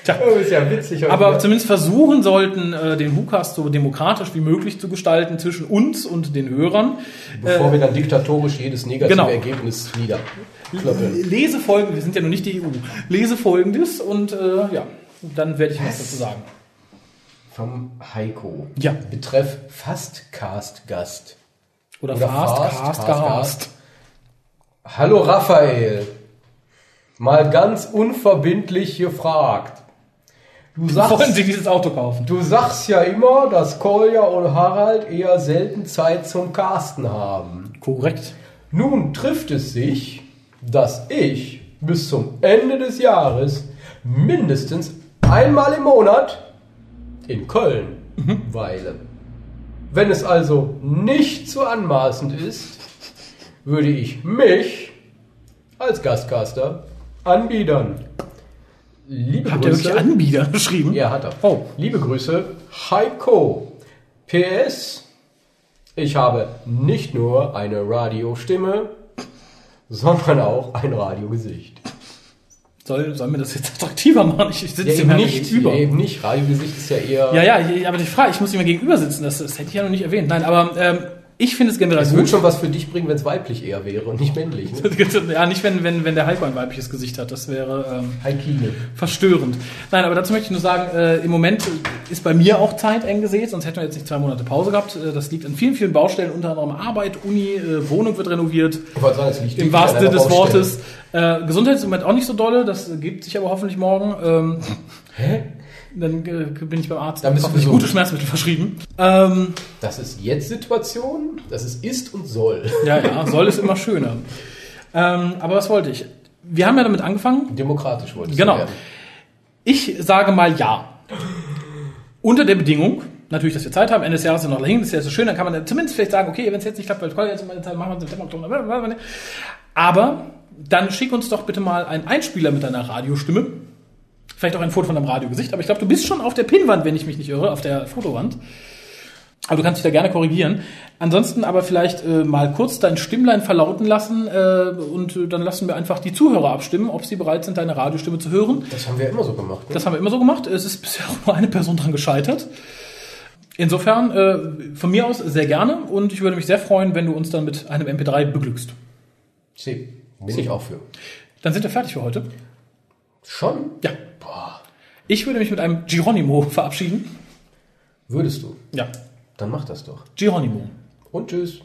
Tja, Oh, ist ja witzig. aber zumindest versuchen sollten, äh, den WhoCast so demokratisch wie möglich zu gestalten zwischen uns und den Hörern. Bevor wir dann diktatorisch jedes negative genau. Ergebnis niederklöppeln. Lese folgendes, wir sind ja noch nicht die EU, lese folgendes und äh, ja, dann werde ich was dazu sagen. Vom Heiko. Ja. Betreff Fastcast-Gast. Oder, Oder Fast, Fast, Cast, Fast, Gehast. Hallo Raphael. Mal ganz unverbindlich gefragt. Du Wollen sagst, Sie dieses Auto kaufen? du sagst ja immer, dass Kolja und Harald eher selten Zeit zum Casten haben. Korrekt. Nun trifft es sich, dass ich bis zum Ende des Jahres mindestens einmal im Monat in Köln weile. Wenn es also nicht zu anmaßend ist, würde ich mich als Gastcaster anbiedern. Liebe Habt ihr Grüße. wirklich Anbieter [LAUGHS] geschrieben? Ja, hat er. Oh. Liebe Grüße, Heiko. PS, ich habe nicht nur eine Radiostimme, sondern auch ein Radiogesicht. Soll, soll mir das jetzt attraktiver machen? Ich, ich sitze Ja, Herrn nicht, gegenüber. ja, eben nicht. Radiogesicht ist ja eher. Ja, ja, ich- aber die Frage, ich muss ihm ja gegenüber sitzen, das, das hätte ich ja noch nicht erwähnt. Nein, aber ähm, ich finde es generell Es würde gut. schon was für dich bringen, wenn es weiblich eher wäre und nicht männlich. [LAUGHS] Ne? Ja, nicht wenn, wenn, wenn der Heiko ein weibliches Gesicht hat. Das wäre ähm, verstörend. Nein, aber dazu möchte ich nur sagen, äh, im Moment ist bei mir auch Zeit eng gesät, sonst hätten wir jetzt nicht zwei Monate Pause gehabt. Äh, das liegt an vielen, vielen Baustellen, unter anderem Arbeit, Uni, äh, Wohnung wird renoviert. Ich wollte sagen, es liegt Im wahrsten Sinne des. Wortes. Äh, Gesundheit ist im Moment auch nicht so dolle, das gibt sich aber hoffentlich morgen. Ähm, Hä? Dann äh, bin ich beim Arzt Dann bist du hoffentlich gesund. gute Schmerzmittel verschrieben. Ähm, Das ist jetzt Situation, das ist ist und soll. ja, ja, soll es immer schöner. Ähm, aber was wollte ich? Wir haben ja damit angefangen. Demokratisch wolltest Genau. du werden. Ich sage mal ja. Unter der Bedingung, natürlich, dass wir Zeit haben. Ende des Jahres ist noch dahin, das ist ja so schön, dann kann man zumindest vielleicht sagen, okay, wenn es jetzt nicht klappt, weil toll, jetzt meine Zeit machen wir es im September, Aber dann schick uns doch bitte mal einen Einspieler mit deiner Radiostimme. Vielleicht auch ein Foto von deinem Radiogesicht, aber ich glaube, du bist schon auf der Pinnwand, wenn ich mich nicht irre, auf der Fotowand. Aber du kannst dich da gerne korrigieren. Ansonsten aber vielleicht äh, mal kurz dein Stimmlein verlauten lassen äh, und äh, dann lassen wir einfach die Zuhörer abstimmen, ob sie bereit sind, deine Radiostimme zu hören. Das haben wir immer so gemacht. Ne? Das haben wir immer so gemacht. Es ist bisher [LAUGHS] auch nur eine Person dran gescheitert. Insofern äh, von mir aus sehr gerne und ich würde mich sehr freuen, wenn du uns dann mit einem MP3 beglückst. Sie, bin ich auch für. Dann sind wir fertig für heute. Schon? Ja. Boah. Ich würde mich mit einem Geronimo [LAUGHS] verabschieden. Würdest du? Ja. Dann mach das doch. Geronimo. Und tschüss.